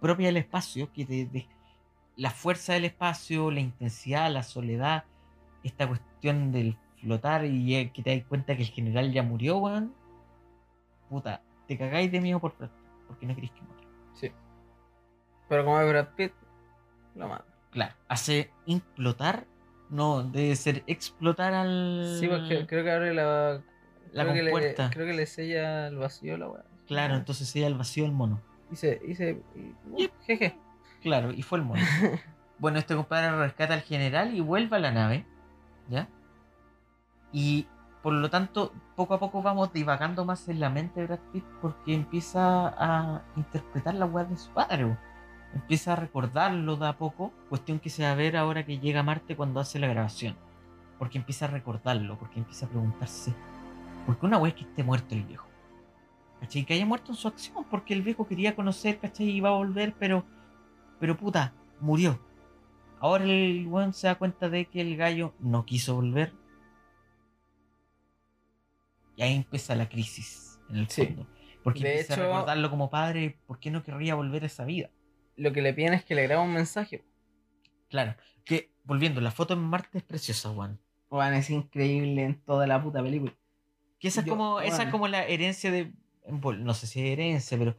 propia del espacio, que te- de- la fuerza del espacio, la intensidad, la soledad, esta cuestión del flotar y eh, que te das cuenta que el general ya murió, weón, puta, te cagáis de miedo por Brad Pitt, porque no queréis que muera. Sí. Pero como es Brad Pitt, lo mata. Claro, hace implotar No, debe ser explotar al. Sí, porque creo que abre la. La creo que le- creo que le sella el vacío la weá. Claro, entonces sería el vacío del mono. Y se. Y se y- Yep. Jeje. Claro, y fue el mono. bueno, este compadre rescata al general y vuelve a la nave. ¿Ya? Y por lo tanto, poco a poco vamos divagando más en la mente de Brad Pitt porque empieza a interpretar la weá de su padre. Empieza a recordarlo de a poco. Cuestión que se va a ver ahora que llega Marte cuando hace la grabación. Porque empieza a recordarlo, porque empieza a preguntarse. ¿Por qué una weá es que esté muerto el viejo? ¿Cachai? Que haya muerto en su acción, porque el viejo quería conocer, ¿cachai? Y iba a volver, pero. Pero puta, murió. Ahora el weón se da cuenta de que el gallo no quiso volver. Y ahí empieza la crisis, en el Sí. fondo. Porque De empieza hecho- a recordarlo como padre, ¿por qué no querría volver a esa vida? Lo que le piden es que le graba un mensaje. Claro, que volviendo, la foto en Marte es preciosa, Juan. Weón, es increíble en toda la puta película. Que esa es como, esa es como la herencia de. No sé si es herencia, pero.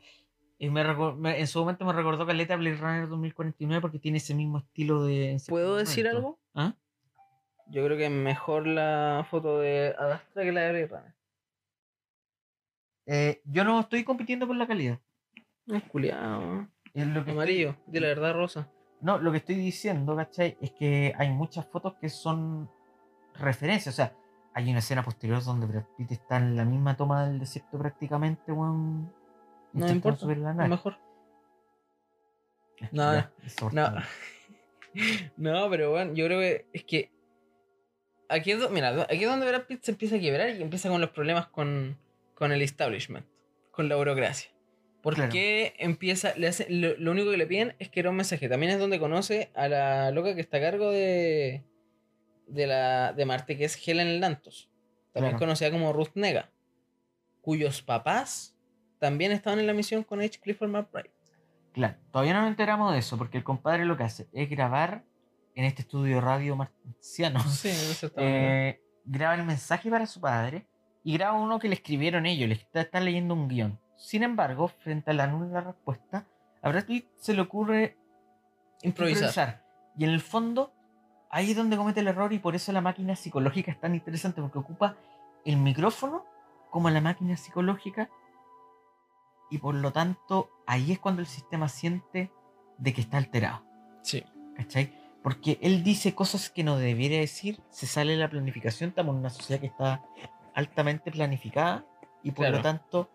me me- en su momento me recordó Caleta Blade Runner 2049 porque tiene ese mismo estilo de. ¿Puedo decir algo? ¿Ah? Yo creo que es mejor la foto de Adastra que la de Blade Runner. Eh, yo no estoy compitiendo por la calidad. Es culiado. Es lo que Amarillo, di la verdad, rosa. No, lo que estoy diciendo, ¿cachai? Es que hay muchas fotos que son referencias. O sea, hay una escena posterior donde Brad Pitt está en la misma toma del desierto prácticamente, weón. No me importa. la nave. mejor. No, ya, insoportable. No, pero bueno, yo creo que es que. Aquí es, mira, aquí es donde Brad Pitt se empieza a quebrar y empieza con los problemas con, con el establishment, con la burocracia. Porque empieza, le hace, lo, lo único que le piden es que era un mensaje. También es donde conoce a la loca que está a cargo de, de, la, de Marte, que es Helen Lantos. También Claro. conocida como Ruth Nega, cuyos papás también estaban en la misión con H. Clifford McBride. Claro, todavía no nos enteramos de eso, porque el compadre lo que hace es grabar en este estudio radio marciano. Sí, eh, graba el mensaje para su padre y graba uno que le escribieron ellos, le está, está leyendo un guion. Sin embargo, frente a la nula respuesta, a Brad Pitt se le ocurre improvisar. improvisar. Y en el fondo, ahí es donde comete el error y por eso la máquina psicológica es tan interesante, porque ocupa el micrófono como la máquina psicológica y por lo tanto ahí es cuando el sistema siente de que está alterado. Sí. ¿Cachai? Porque él dice cosas que no debiera decir, se sale la planificación, estamos en una sociedad que está altamente planificada y por Claro. lo tanto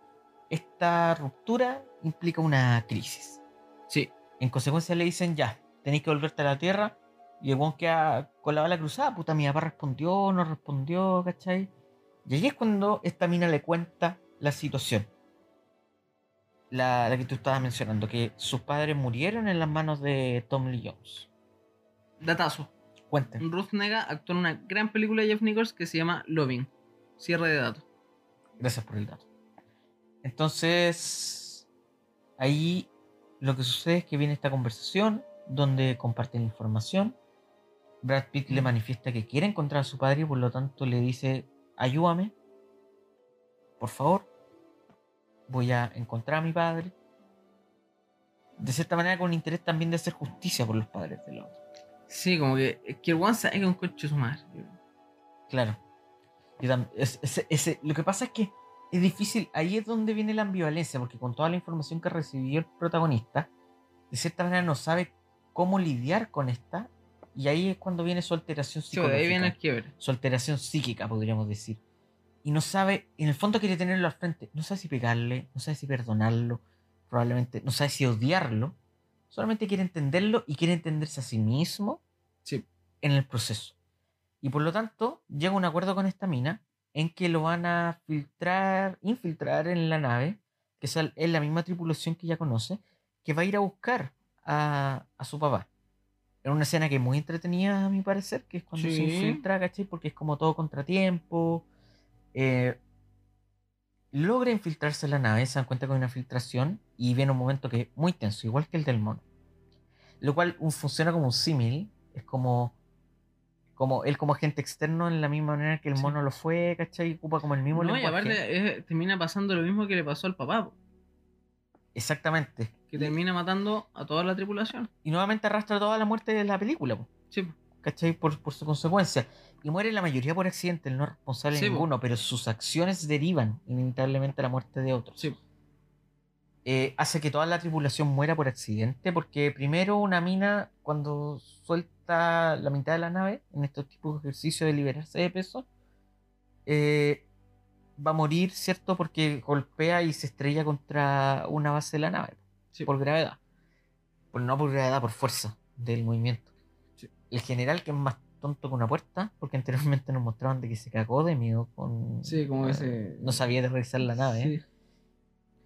esta ruptura implica una crisis. Sí. En consecuencia le dicen ya, tenéis que volverte a la Tierra y el weón queda con la bala cruzada, puta, mi papá respondió, no respondió, ¿cachai? Y ahí es cuando esta mina le cuenta la situación. La, la que tú estabas mencionando, que sus padres murieron en las manos de Tom Lee Jones. Datazo. Cuenten. Ruth Nega actuó en una gran película de Jeff Nichols que se llama Loving. Cierre de datos. Gracias por el dato. Entonces, ahí lo que sucede es que viene esta conversación donde comparten información. Brad Pitt le manifiesta que quiere encontrar a su padre y por lo tanto le dice, ayúdame, por favor, voy a encontrar a mi padre. De cierta manera con interés también de hacer justicia por los padres del otro. Sí, como que, es que el one sabe que un coche su madre. Claro. Yo es- lo que pasa es que es difícil, ahí es donde viene la ambivalencia, porque con toda la información que recibió el protagonista, de cierta manera no sabe cómo lidiar con esta, y ahí es cuando viene su alteración Sí, psicológica, ahí viene el quiebre. su alteración psíquica, podríamos decir. Y no sabe, en el fondo quiere tenerlo al frente, no sabe si pegarle, no sabe si perdonarlo, probablemente, no sabe si odiarlo, solamente quiere entenderlo y quiere entenderse a sí mismo Sí. en el proceso. Y por lo tanto, llega a un acuerdo con esta mina en que lo van a filtrar, infiltrar en la nave, que es la misma tripulación que ya conoce, que va a ir a buscar a, a su papá. En una escena que es muy entretenida, a mi parecer, que es cuando se infiltra, ¿cachai? Porque es como todo contratiempo. Eh, logra infiltrarse en la nave, se dan cuenta con una filtración y viene un momento que es muy tenso, igual que el del mono. Lo cual un- funciona como un símil, es como, como él como agente externo en la misma manera que el Sí. mono lo fue, ¿cachai? Ocupa como el mismo No, y aparte es- termina pasando lo mismo que le pasó al papá, Exactamente. Que termina matando a toda la tripulación. Y nuevamente arrastra toda la muerte de la película. po. Sí. ¿cachai? Por, por su consecuencia. Y muere la mayoría por accidente, no es responsable Sí, po. ninguno, pero sus acciones derivan inevitablemente a la muerte de otros. Sí. Eh, hace que toda la tripulación muera por accidente, porque primero una mina, cuando suelta la mitad de la nave, en estos tipos de ejercicios de liberarse de peso, eh, va a morir, ¿cierto? Porque golpea y se estrella contra una base de la nave, Sí. por gravedad. Por, no por gravedad, por fuerza del movimiento. Sí. El general, que es más tonto que una puerta, porque anteriormente nos mostraban de que se cagó de miedo con... Sí, como eh, ese. No sabía de revisar la nave. ¿eh?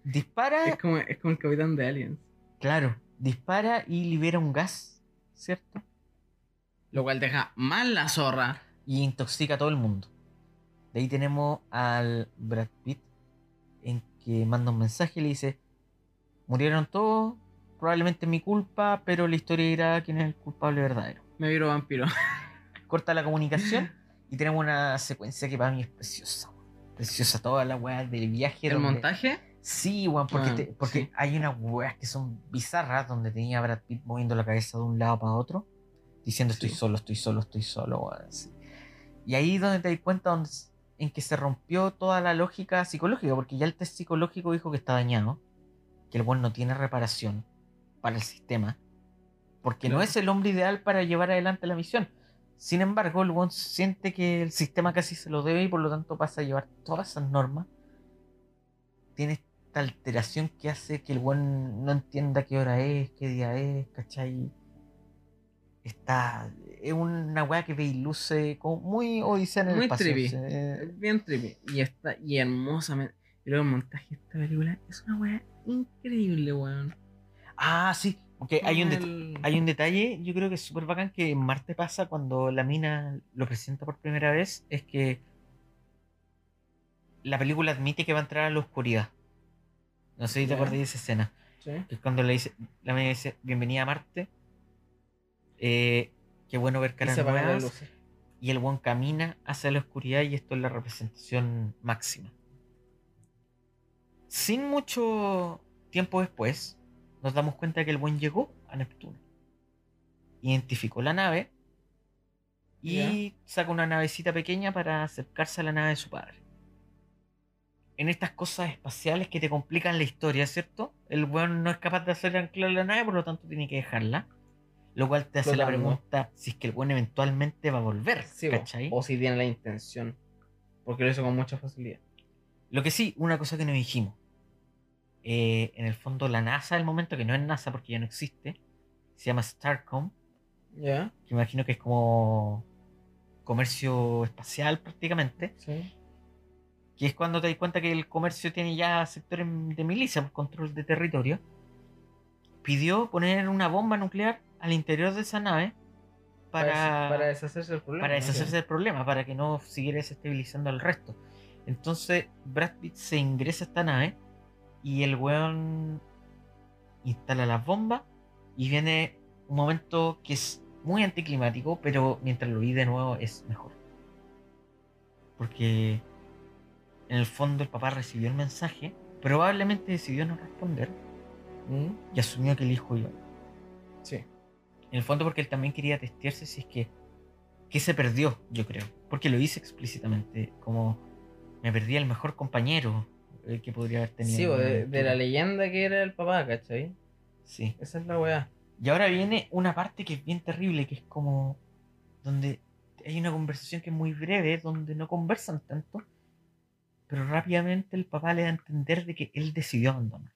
Dispara, Es como, es como el capitán de Aliens. claro, dispara y libera un gas, ¿cierto? Lo cual deja mal la zorra. y intoxica a todo el mundo. De ahí tenemos al Brad Pitt en que manda un mensaje y le dice, murieron todos, probablemente es mi culpa, pero la historia dirá quién es el culpable verdadero. Me viro vampiro. Corta la comunicación y tenemos una secuencia que para mí es preciosa. Preciosa toda la weá del viaje. ¿El donde- montaje? Sí, weón, porque, Ah, te- porque sí. hay unas weas que son bizarras donde tenía a Brad Pitt moviendo la cabeza de un lado para otro, diciendo estoy Sí. solo, estoy solo, estoy solo, weón. así. Y ahí donde te das cuenta donde, en que se rompió toda la lógica psicológica, porque ya el test psicológico dijo que está dañado, que el weón no tiene reparación para el sistema, porque no es el hombre ideal para llevar adelante la misión. Sin embargo, el weón siente que el sistema casi se lo debe y por lo tanto pasa a llevar todas esas normas. Tiene esta alteración que hace que el weón no entienda qué hora es, qué día es, ¿cachai? Está. Es una weá que ve y luce como muy odisea en el Muy espacio. trippy. Es bien trippy. Y está, y hermosamente. Y luego el montaje de esta película es una weá increíble, weón. Ah, sí, porque hay un, El- hay un detalle, yo creo que es súper bacán que en Marte pasa cuando la mina lo presenta por primera vez, es que la película admite que va a entrar a la oscuridad. No sé si te acordás de esa escena. Sí. Que es cuando le dice, la mina dice, bienvenida a Marte. Eh, qué bueno ver caras nuevas. Y el buen camina hacia la oscuridad y esto es la representación máxima. Sin mucho tiempo después, nos damos cuenta que el buen llegó a Neptuno. Identificó la nave y saca una navecita pequeña para acercarse a la nave de su padre. En estas cosas espaciales que te complican la historia, ¿cierto? El buen no es capaz de hacer anclar la nave, por lo tanto tiene que dejarla. Lo cual te hace la pregunta si es que el buen eventualmente va a volver, Sí, o si tiene la intención. Porque lo hizo con mucha facilidad. Lo que sí, una cosa que nos dijimos. Eh, en el fondo, la NASA del momento, que no es NASA porque ya no existe, se llama Starcom, ¿Ya? que imagino que es como comercio espacial prácticamente, Sí. que es cuando te das cuenta que el comercio tiene ya sectores de milicia por control de territorio. Pidió poner una bomba nuclear al interior de esa nave para, para deshacerse del problema. para ¿no? deshacerse del problema, para que no siguiera desestabilizando al resto. Entonces Brad Pitt se ingresa a esta nave y el weón instala las bombas y viene un momento que es muy anticlimático, pero mientras lo vi de nuevo es mejor. Porque en el fondo el papá recibió el mensaje, probablemente decidió no responder ¿Mm? y asumió que el hijo iba. Sí. En el fondo porque él también quería testearse si es que... que se perdió, yo creo. Porque lo dice explícitamente, como me perdí el mejor compañero eh, que podría haber tenido. Sí, de, de aventura". la leyenda que era el papá, ¿cachai? Sí. Esa es la weá. Y ahora viene una parte que es bien terrible, que es como donde hay una conversación que es muy breve, donde no conversan tanto, pero rápidamente el papá le da a entender de que él decidió abandonar.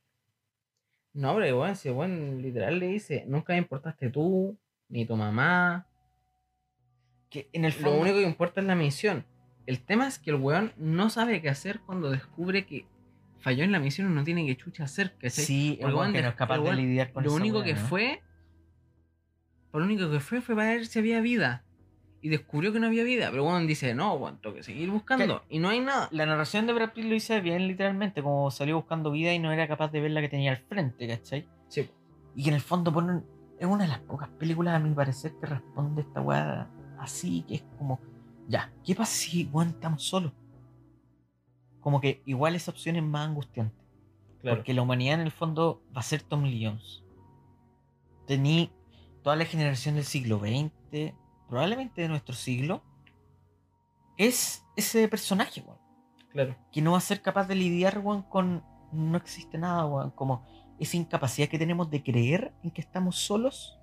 No, pero weón, si weón literal le dice, nunca me importaste tú, ni tu mamá. Que en el Lo único que importa es la misión. El tema es que el weón no sabe qué hacer cuando descubre que falló en la misión y no tiene que chucha hacer, ¿cachai? sí, el que no es capaz de lidiar con lo único que fue. Lo único que fue fue para ver si había vida. Y descubrió que no había vida. Pero weón dice, no, weón, tengo que seguir buscando. Y no hay nada. La narración de Brad Pitt lo dice bien literalmente, como salió buscando vida y no era capaz de ver la que tenía al frente, ¿cachai? Sí. Y que en el fondo ponen, es una de las pocas películas a mi parecer que responde esta weá así, que es como, ya, ¿qué pasa si weón estamos solos? Como que igual esa opción es más angustiante. Claro. Porque la humanidad en el fondo va a ser Tom Lee Jones. Tení toda la generación del siglo XX, probablemente de nuestro siglo, es ese personaje, weón. Claro. Que no va a ser capaz de lidiar, weón, con no existe nada, weón. Como esa incapacidad que tenemos de creer en que estamos solos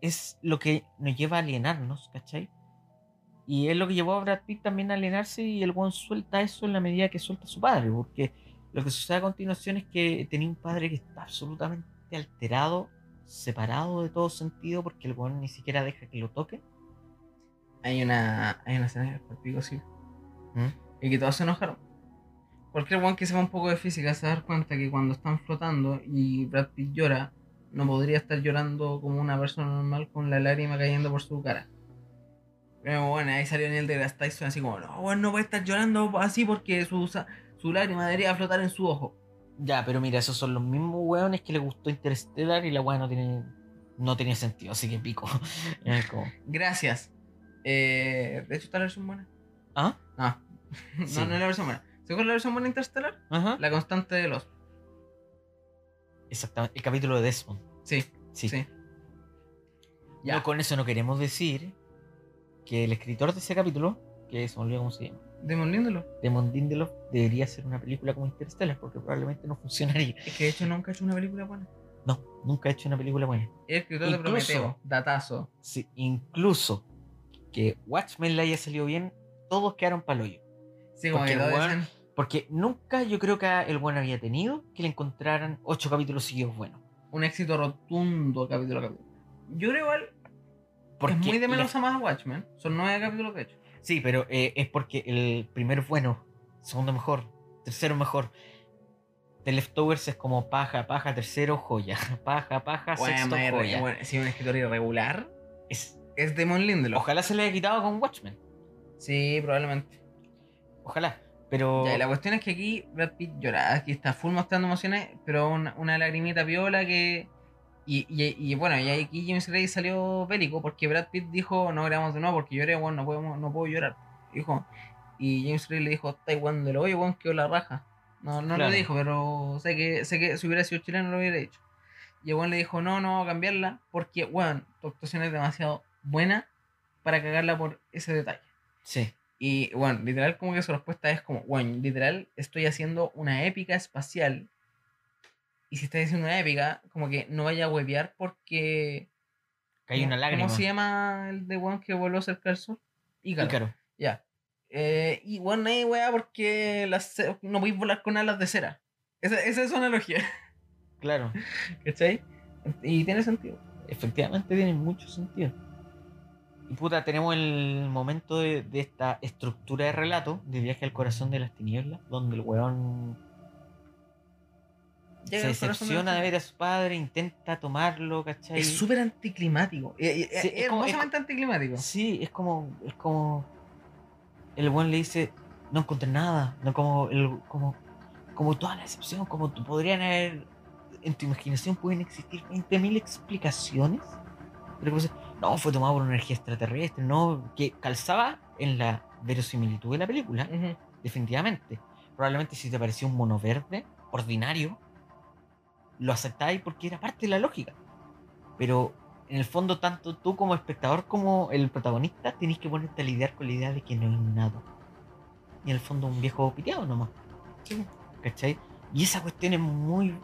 es lo que nos lleva a alienarnos, ¿cachai? Y es lo que llevó a Brad Pitt también a alienarse y el weón suelta eso en la medida que suelta a su padre, porque lo que sucede a continuación es que tenía un padre que está absolutamente alterado, separado de todo sentido, porque el weón ni siquiera deja que lo toque. Hay una, hay una escena por pico, sí. ¿Mm? Y que todos se enojaron. Cualquier one que sepa un poco de física se da cuenta que cuando están flotando y Brad Pitt llora, no podría estar llorando como una persona normal con la lágrima cayendo por su cara. Pero bueno, ahí salió Neil deGrasse Tyson así como, no, bueno, no puede estar llorando así porque su, su lágrima debería flotar en su ojo. Ya, pero mira, esos son los mismos weones que le gustó Interstellar y la weá no tiene, no tenía sentido, así que pico. Como, Gracias. Eh, de hecho, está la versión buena. ¿Ah? No, no, Sí. no es la versión buena. ¿Se la versión buena Interstellar? Ajá. La constante de los. Exactamente, el capítulo de Desmond. Sí, Sí. sí. No, con eso no queremos decir que el escritor de ese capítulo, que se me olvidó cómo se llama, Demon Lindelof. Demon Lindelof, debería ser una película como Interstellar, porque probablemente no funcionaría. Es que de hecho nunca ha hecho una película buena. No, nunca ha hecho una película buena. El escritor de Incluso- Prometeo, datazo. Sí, incluso que Watchmen le haya salido bien, todos quedaron paloyo. Sí, como Porque que Porque nunca yo creo que el bueno había tenido que le encontraran ocho capítulos seguidos buenos. un éxito rotundo capítulo a capítulo. Yo creo igual Porque es muy de la- menos a más Watchmen. Son nueve capítulos de hecho. Sí, pero eh, es porque el primero es bueno, segundo mejor, tercero mejor. The Leftovers es como paja, paja, tercero joya, paja, paja, Bueno, sexto madre, joya. bueno, si un escritor irregular Es- es Demon Lindelof. ojalá se le haya quitado con Watchmen. Sí, probablemente. Ojalá. Pero Ya, la cuestión es que aquí Brad Pitt llora, aquí está full mostrando emociones, pero una, una lagrimita viola que... Y, y, y bueno, y aquí James Gray salió bélico porque Brad Pitt dijo, no grabamos de nuevo porque lloré, bueno, no, podemos, no puedo llorar. Dijo, y James Gray le dijo, está igual de lo oye, weón, quedó la raja. No, no Claro. lo dijo, pero sé que, sé que si hubiera sido chileno lo hubiera dicho. Y weón le dijo, no, no vamos a cambiarla porque, weón, tu actuación es demasiado buena para cagarla por ese detalle. sí, Y bueno, literal como que su respuesta es como, bueno, literal estoy haciendo una épica espacial. Y si estás haciendo una épica, como que no vaya a huevear porque... que hay una ¿cómo- lágrima. ¿Cómo se llama el de one que voló cerca del sol? Ícaro. Ícaro. Ya. Eh, y bueno, ahí wea porque las, no podéis volar con alas de cera. Esa, esa es su analogía. Claro, ¿Cachai? Y tiene sentido. efectivamente tiene mucho sentido. Y puta, tenemos el momento de, de esta estructura de relato de viaje al corazón de las tinieblas, donde el weón se decepciona de ver a su padre, intenta tomarlo, ¿cachai? Es súper anticlimático. Eh, eh, Sí, es es como- es anticlimático. Sí, es como. Es como. El buen le dice. No encontré nada. No como. El, como. Como toda la decepción. Como podrían haber. En tu imaginación pueden existir 20.000 explicaciones. Pero no, fue tomado por una energía extraterrestre. No. Que calzaba en la verosimilitud de la película. Definitivamente. Probablemente si te pareció un mono verde, ordinario, lo aceptáis porque era parte de la lógica. Pero en el fondo, tanto tú como espectador como el protagonista tenéis que ponerte a lidiar con la idea de que no es nada. Y en el fondo un viejo piteado nomás. ¿Cachai? Y esa cuestión es muy,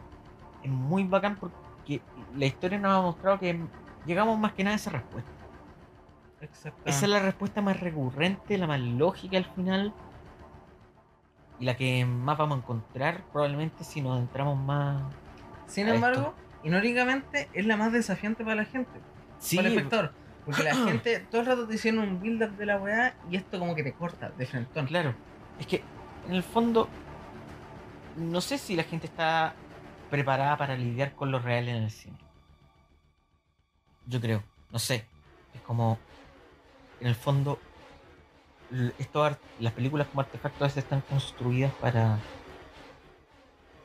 es muy bacán porque la historia nos ha mostrado que llegamos más que nada a esa respuesta. Esa es la respuesta más recurrente, la más lógica al final. Y la que más vamos a encontrar probablemente si nos entramos más... Sin a embargo, irónicamente, es la más desafiante para la gente, Sí, para el espectador. Porque la gente todo el rato te hicieron un build-up de la weá y esto como que te corta de frente. claro. Es que en el fondo no sé si la gente está preparada para lidiar con lo real en el cine. Yo creo, no sé. Es como en el fondo esto las películas como artefactos a veces están construidas para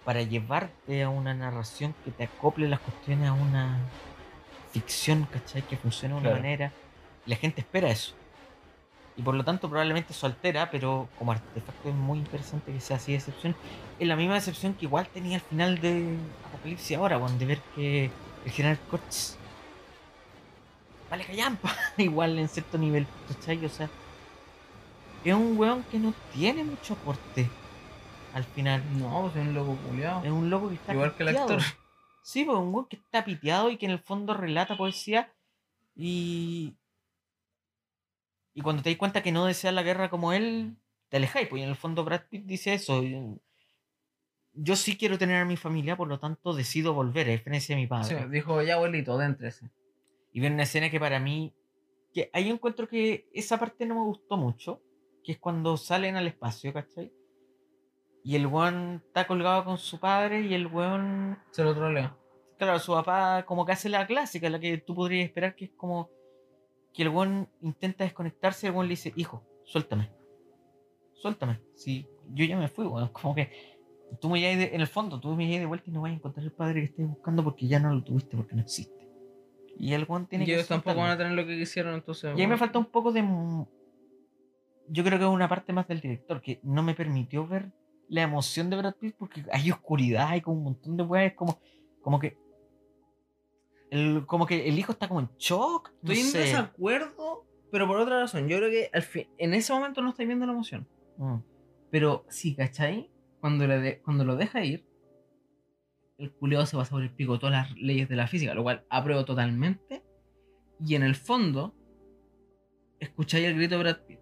para llevarte a una narración que te acople las cuestiones a una ficción, ¿cachai? Que funcione de una Claro. manera. Y la gente espera eso. Y por lo tanto probablemente eso altera, pero como artefacto es muy interesante que sea así de excepción. Es la misma decepción que igual tenía al final de Apocalipsis ahora, bueno, de ver que el general Kurtz vale callampa, igual en cierto nivel, ¿cachai? O sea, es un weón que no tiene mucho aporte al final. No, pues es un loco culiado. Es un loco que está Igual que el piteado. actor. Sí, pues un weón que está piteado y que en el fondo relata poesía y. Y cuando te das cuenta que no deseas la guerra como él, te alejáis, pues y en el fondo Brad Pitt dice eso. Yo sí quiero tener a mi familia, por lo tanto decido volver, a diferencia de mi padre. Sí, dijo, ya abuelito, déntrese. Y viene una escena que para mí. que ahí encuentro que esa parte no me gustó mucho. Que es cuando salen al espacio, ¿cachai? Y el weón está colgado con su padre y el weón. Se lo trolea. Claro, su papá como que hace la clásica, la que tú podrías esperar, que es como que el weón intenta desconectarse y el weón le dice, hijo, suéltame. Suéltame. Si yo ya me fui, weón. Como que tú me llevas en el fondo, tú me llevas de vuelta y no vas a encontrar el padre que estés buscando porque ya no lo tuviste, porque no existe. Y el weón tiene Y que ellos tampoco van a tener lo que quisieron, entonces. Y ahí me falta un poco de. Yo creo que es una parte más del director que no me permitió ver la emoción de Brad Pitt porque hay oscuridad, hay como un montón de weas, como, como que. El, como que el hijo está como en shock. no Estoy en desacuerdo, pero por otra razón. Yo creo que al fin, en ese momento no estáis viendo la emoción. Mm. Pero sí, ¿cachai? Cuando, le de- cuando lo deja ir, el culeado se va sobre el pico todas las leyes de la física, lo cual apruebo totalmente. Y en el fondo, escucháis el grito de Brad Pitt.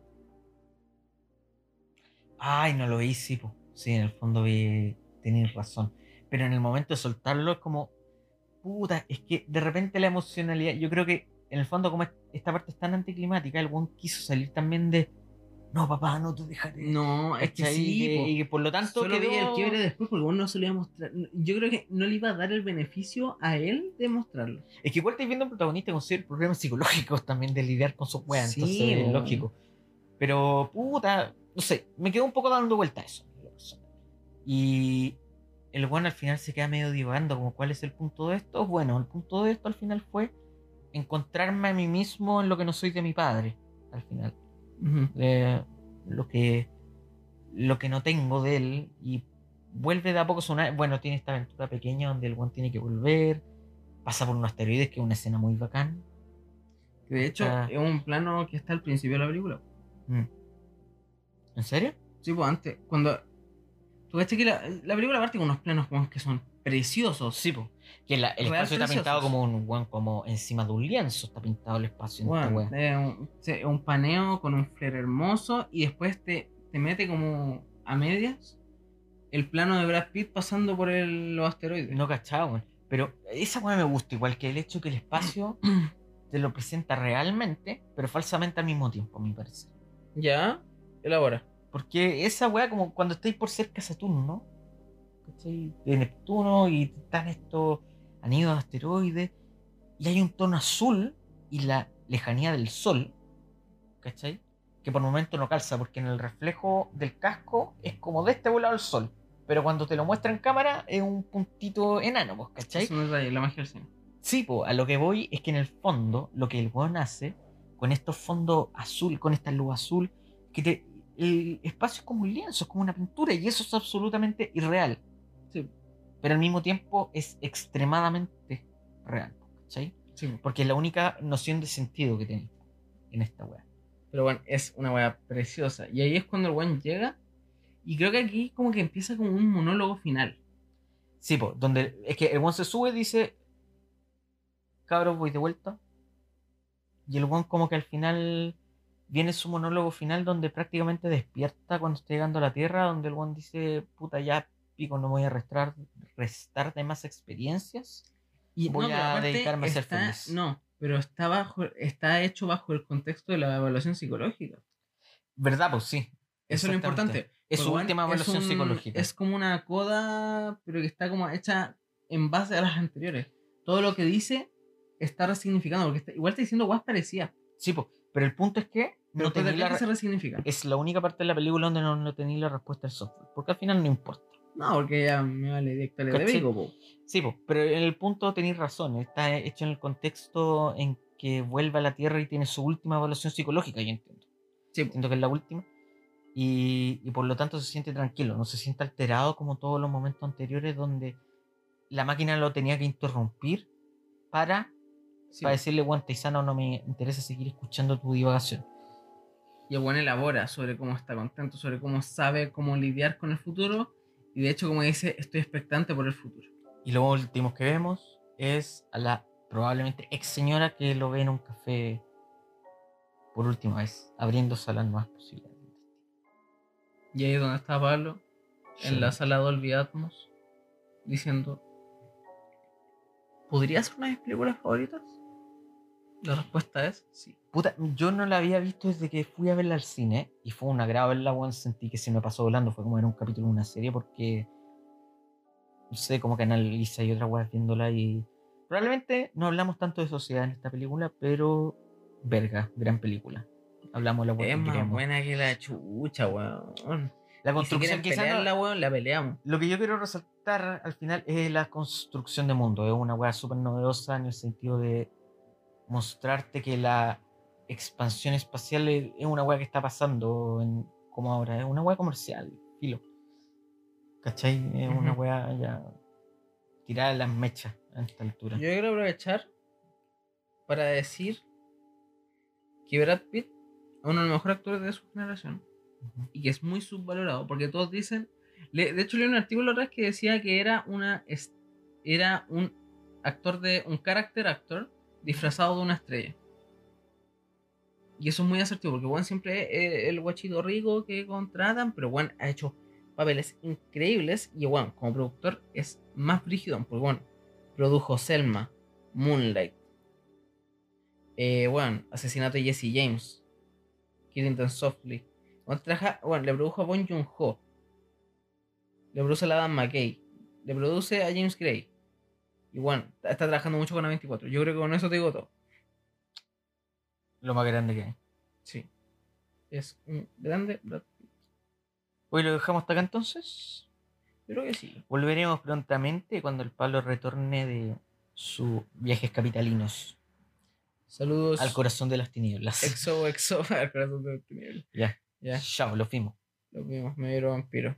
Ay, no lo vi, sí, po. Sí, en el fondo vi. Tenéis razón. Pero en el momento de soltarlo es como. Puta, es que de repente la emocionalidad. Yo creo que en el fondo, como es- esta parte es tan anticlimática, el weón quiso salir también de. No, papá, no te dejaré. No, es que sí. Y que- po. y que por lo tanto Solo vi el quedó- quiebre después porque uno no se lo iba a mostrar. Yo creo que no le iba a dar el beneficio a él de mostrarlo. Es que igual estáis viendo un protagonista con ciertos problemas psicológicos también de lidiar con sus weas, Sí, entonces es lógico. Pero, puta, no sé, me quedó un poco dando vuelta a eso. Y el weón al final se queda medio divagando, como cuál es el punto de esto. Bueno, el punto de esto al final fue encontrarme a mí mismo en lo que no soy de mi padre, al final. de lo que lo que no tengo de él y vuelve de a poco sonar bueno tiene esta aventura pequeña donde el one tiene que volver pasa por unos asteroides que es una escena muy bacán Que de hecho Ah. es un plano que está al principio de la película. Mm. ¿en serio? Sí, pues antes, cuando. Tú caché que la, la película parte con unos planos que son preciosos. sí po. que la- el Real espacio está pintado como un como encima de un lienzo está pintado el espacio en esta un, paneo con un flare hermoso y después te, te mete como a medias el plano de Brad Pitt pasando por el- los asteroides. no cachaba weón. pero esa weá me gusta igual que el hecho que el espacio te lo presenta realmente pero falsamente al mismo tiempo a mi parecer Ya, elabora. Porque esa weá, como cuando estáis por cerca de Saturno, ¿cachai? De Neptuno y están estos anillos de asteroides, y hay un tono azul y la lejanía del Sol, ¿cachai? Que por momento no calza, porque en el reflejo del casco es como de este volado el Sol, pero cuando te lo muestra en cámara es un puntito enano, pues, ¿cachai? Es un detalle, la magia del cine. Sí, po, a lo que voy es que en el fondo, lo que el weón hace, con estos fondos azul, con esta luz azul, que te, el espacio es como un lienzo, es como una pintura, y eso es absolutamente irreal. Sí. Pero al mismo tiempo es extremadamente real. Sí, pues. Porque es la única noción de sentido que tenéis en esta weá. Pero bueno, es una weá preciosa. Y ahí es cuando el weón llega. Y creo que aquí como que empieza como un monólogo final. Sí, po, donde es que el weón se sube y dice, cabros, voy de vuelta. Y el weón como que al final viene su monólogo final donde prácticamente despierta cuando está llegando a la Tierra, donde el weón dice, puta, ya pico, no voy a restar, restar de más experiencias. Y Voy a dedicarme a ser feliz. No, pero está bajo, está hecho bajo el contexto de la evaluación psicológica. ¿Verdad? Pues sí. Eso es lo importante. Es su Porque, última evaluación un- psicológica. Es como una coda, pero que está como hecha en base a las anteriores. Todo lo que dice está resignificando, porque está- igual está diciendo guas parecía. Sí, po, pero el punto es que Pero no de tenía la se re- resignifica. es la única parte de la película donde no, no tenía la respuesta del software, porque al final no importa. No, porque ya me vale directo de. Vigo, po. Sí, po, pero en el punto tenéis razón. Está hecho en el contexto en que vuelve a la Tierra y tiene su última evaluación psicológica, yo entiendo. Sí, po. Entiendo que es la última. Y, y por lo tanto se siente tranquilo, no se siente alterado como todos los momentos anteriores donde la máquina lo tenía que interrumpir para Sí. para decirle, Juan Taizano, no me interesa seguir escuchando tu divagación. Y el buen elabora sobre cómo está contento, sobre cómo sabe cómo lidiar con el futuro. Y de hecho, como dice, estoy expectante por el futuro. Y lo último que vemos es a la probablemente ex señora que lo ve en un café por última vez, abriéndose a las nuevas posibilidades. Y ahí es donde está Pablo, en Sí. la sala Dolby Atmos, diciendo: ¿Podría ser una de mis películas favoritas? La respuesta es sí. Puta, yo no la había visto desde que fui a verla al cine y fue un agrado verla, weón. Sentí que se me pasó volando. Fue como en un capítulo de una serie porque. No sé, como que analiza y otra weas viéndola y. Probablemente no hablamos tanto de sociedad en esta película, pero. Verga, gran película. Hablamos de la wea Es más buena que la chucha, weón. La si construcción quieren quizá no- pelearla, weón, la peleamos. Lo que yo quiero resaltar al final es la construcción de mundo. Es una weá súper novedosa en el sentido de mostrarte que la expansión espacial es es una weá que está pasando en, como ahora. Es una weá comercial, filo. ¿Cachai? Es una weá ya tirada en las mechas a esta altura. Yo quiero aprovechar para decir que Brad Pitt es uno de los mejores actores de su generación y que es muy subvalorado porque todos dicen. de hecho, leí un artículo otra vez que decía que era una era un actor de un character actor disfrazado de una estrella. Y eso es muy asertivo porque Juan siempre es el guachito rico que contratan, pero Juan ha hecho papeles increíbles y Juan como productor es más brígido porque Juan produjo Selma, Moonlight, eh, Asesinato de Jesse James, Killing Them Softly. Juan, le produjo a Bon Joon-ho, le produce a Adam McKay, le produce a James Gray. Y Juan, está trabajando mucho con A24. Yo creo que con eso te digo todo. Lo más grande que hay. Sí. Es un grande Brad Pitt. Hoy lo dejamos hasta acá entonces. Yo creo que sí. Volveremos prontamente cuando el Pablo retorne de sus viajes capitalinos Saludos. al corazón de las tinieblas. Exo, exo, al corazón de este nivel. Ya. Ya, Chao, lo fuimos. lo vimos, me vieron vampiro.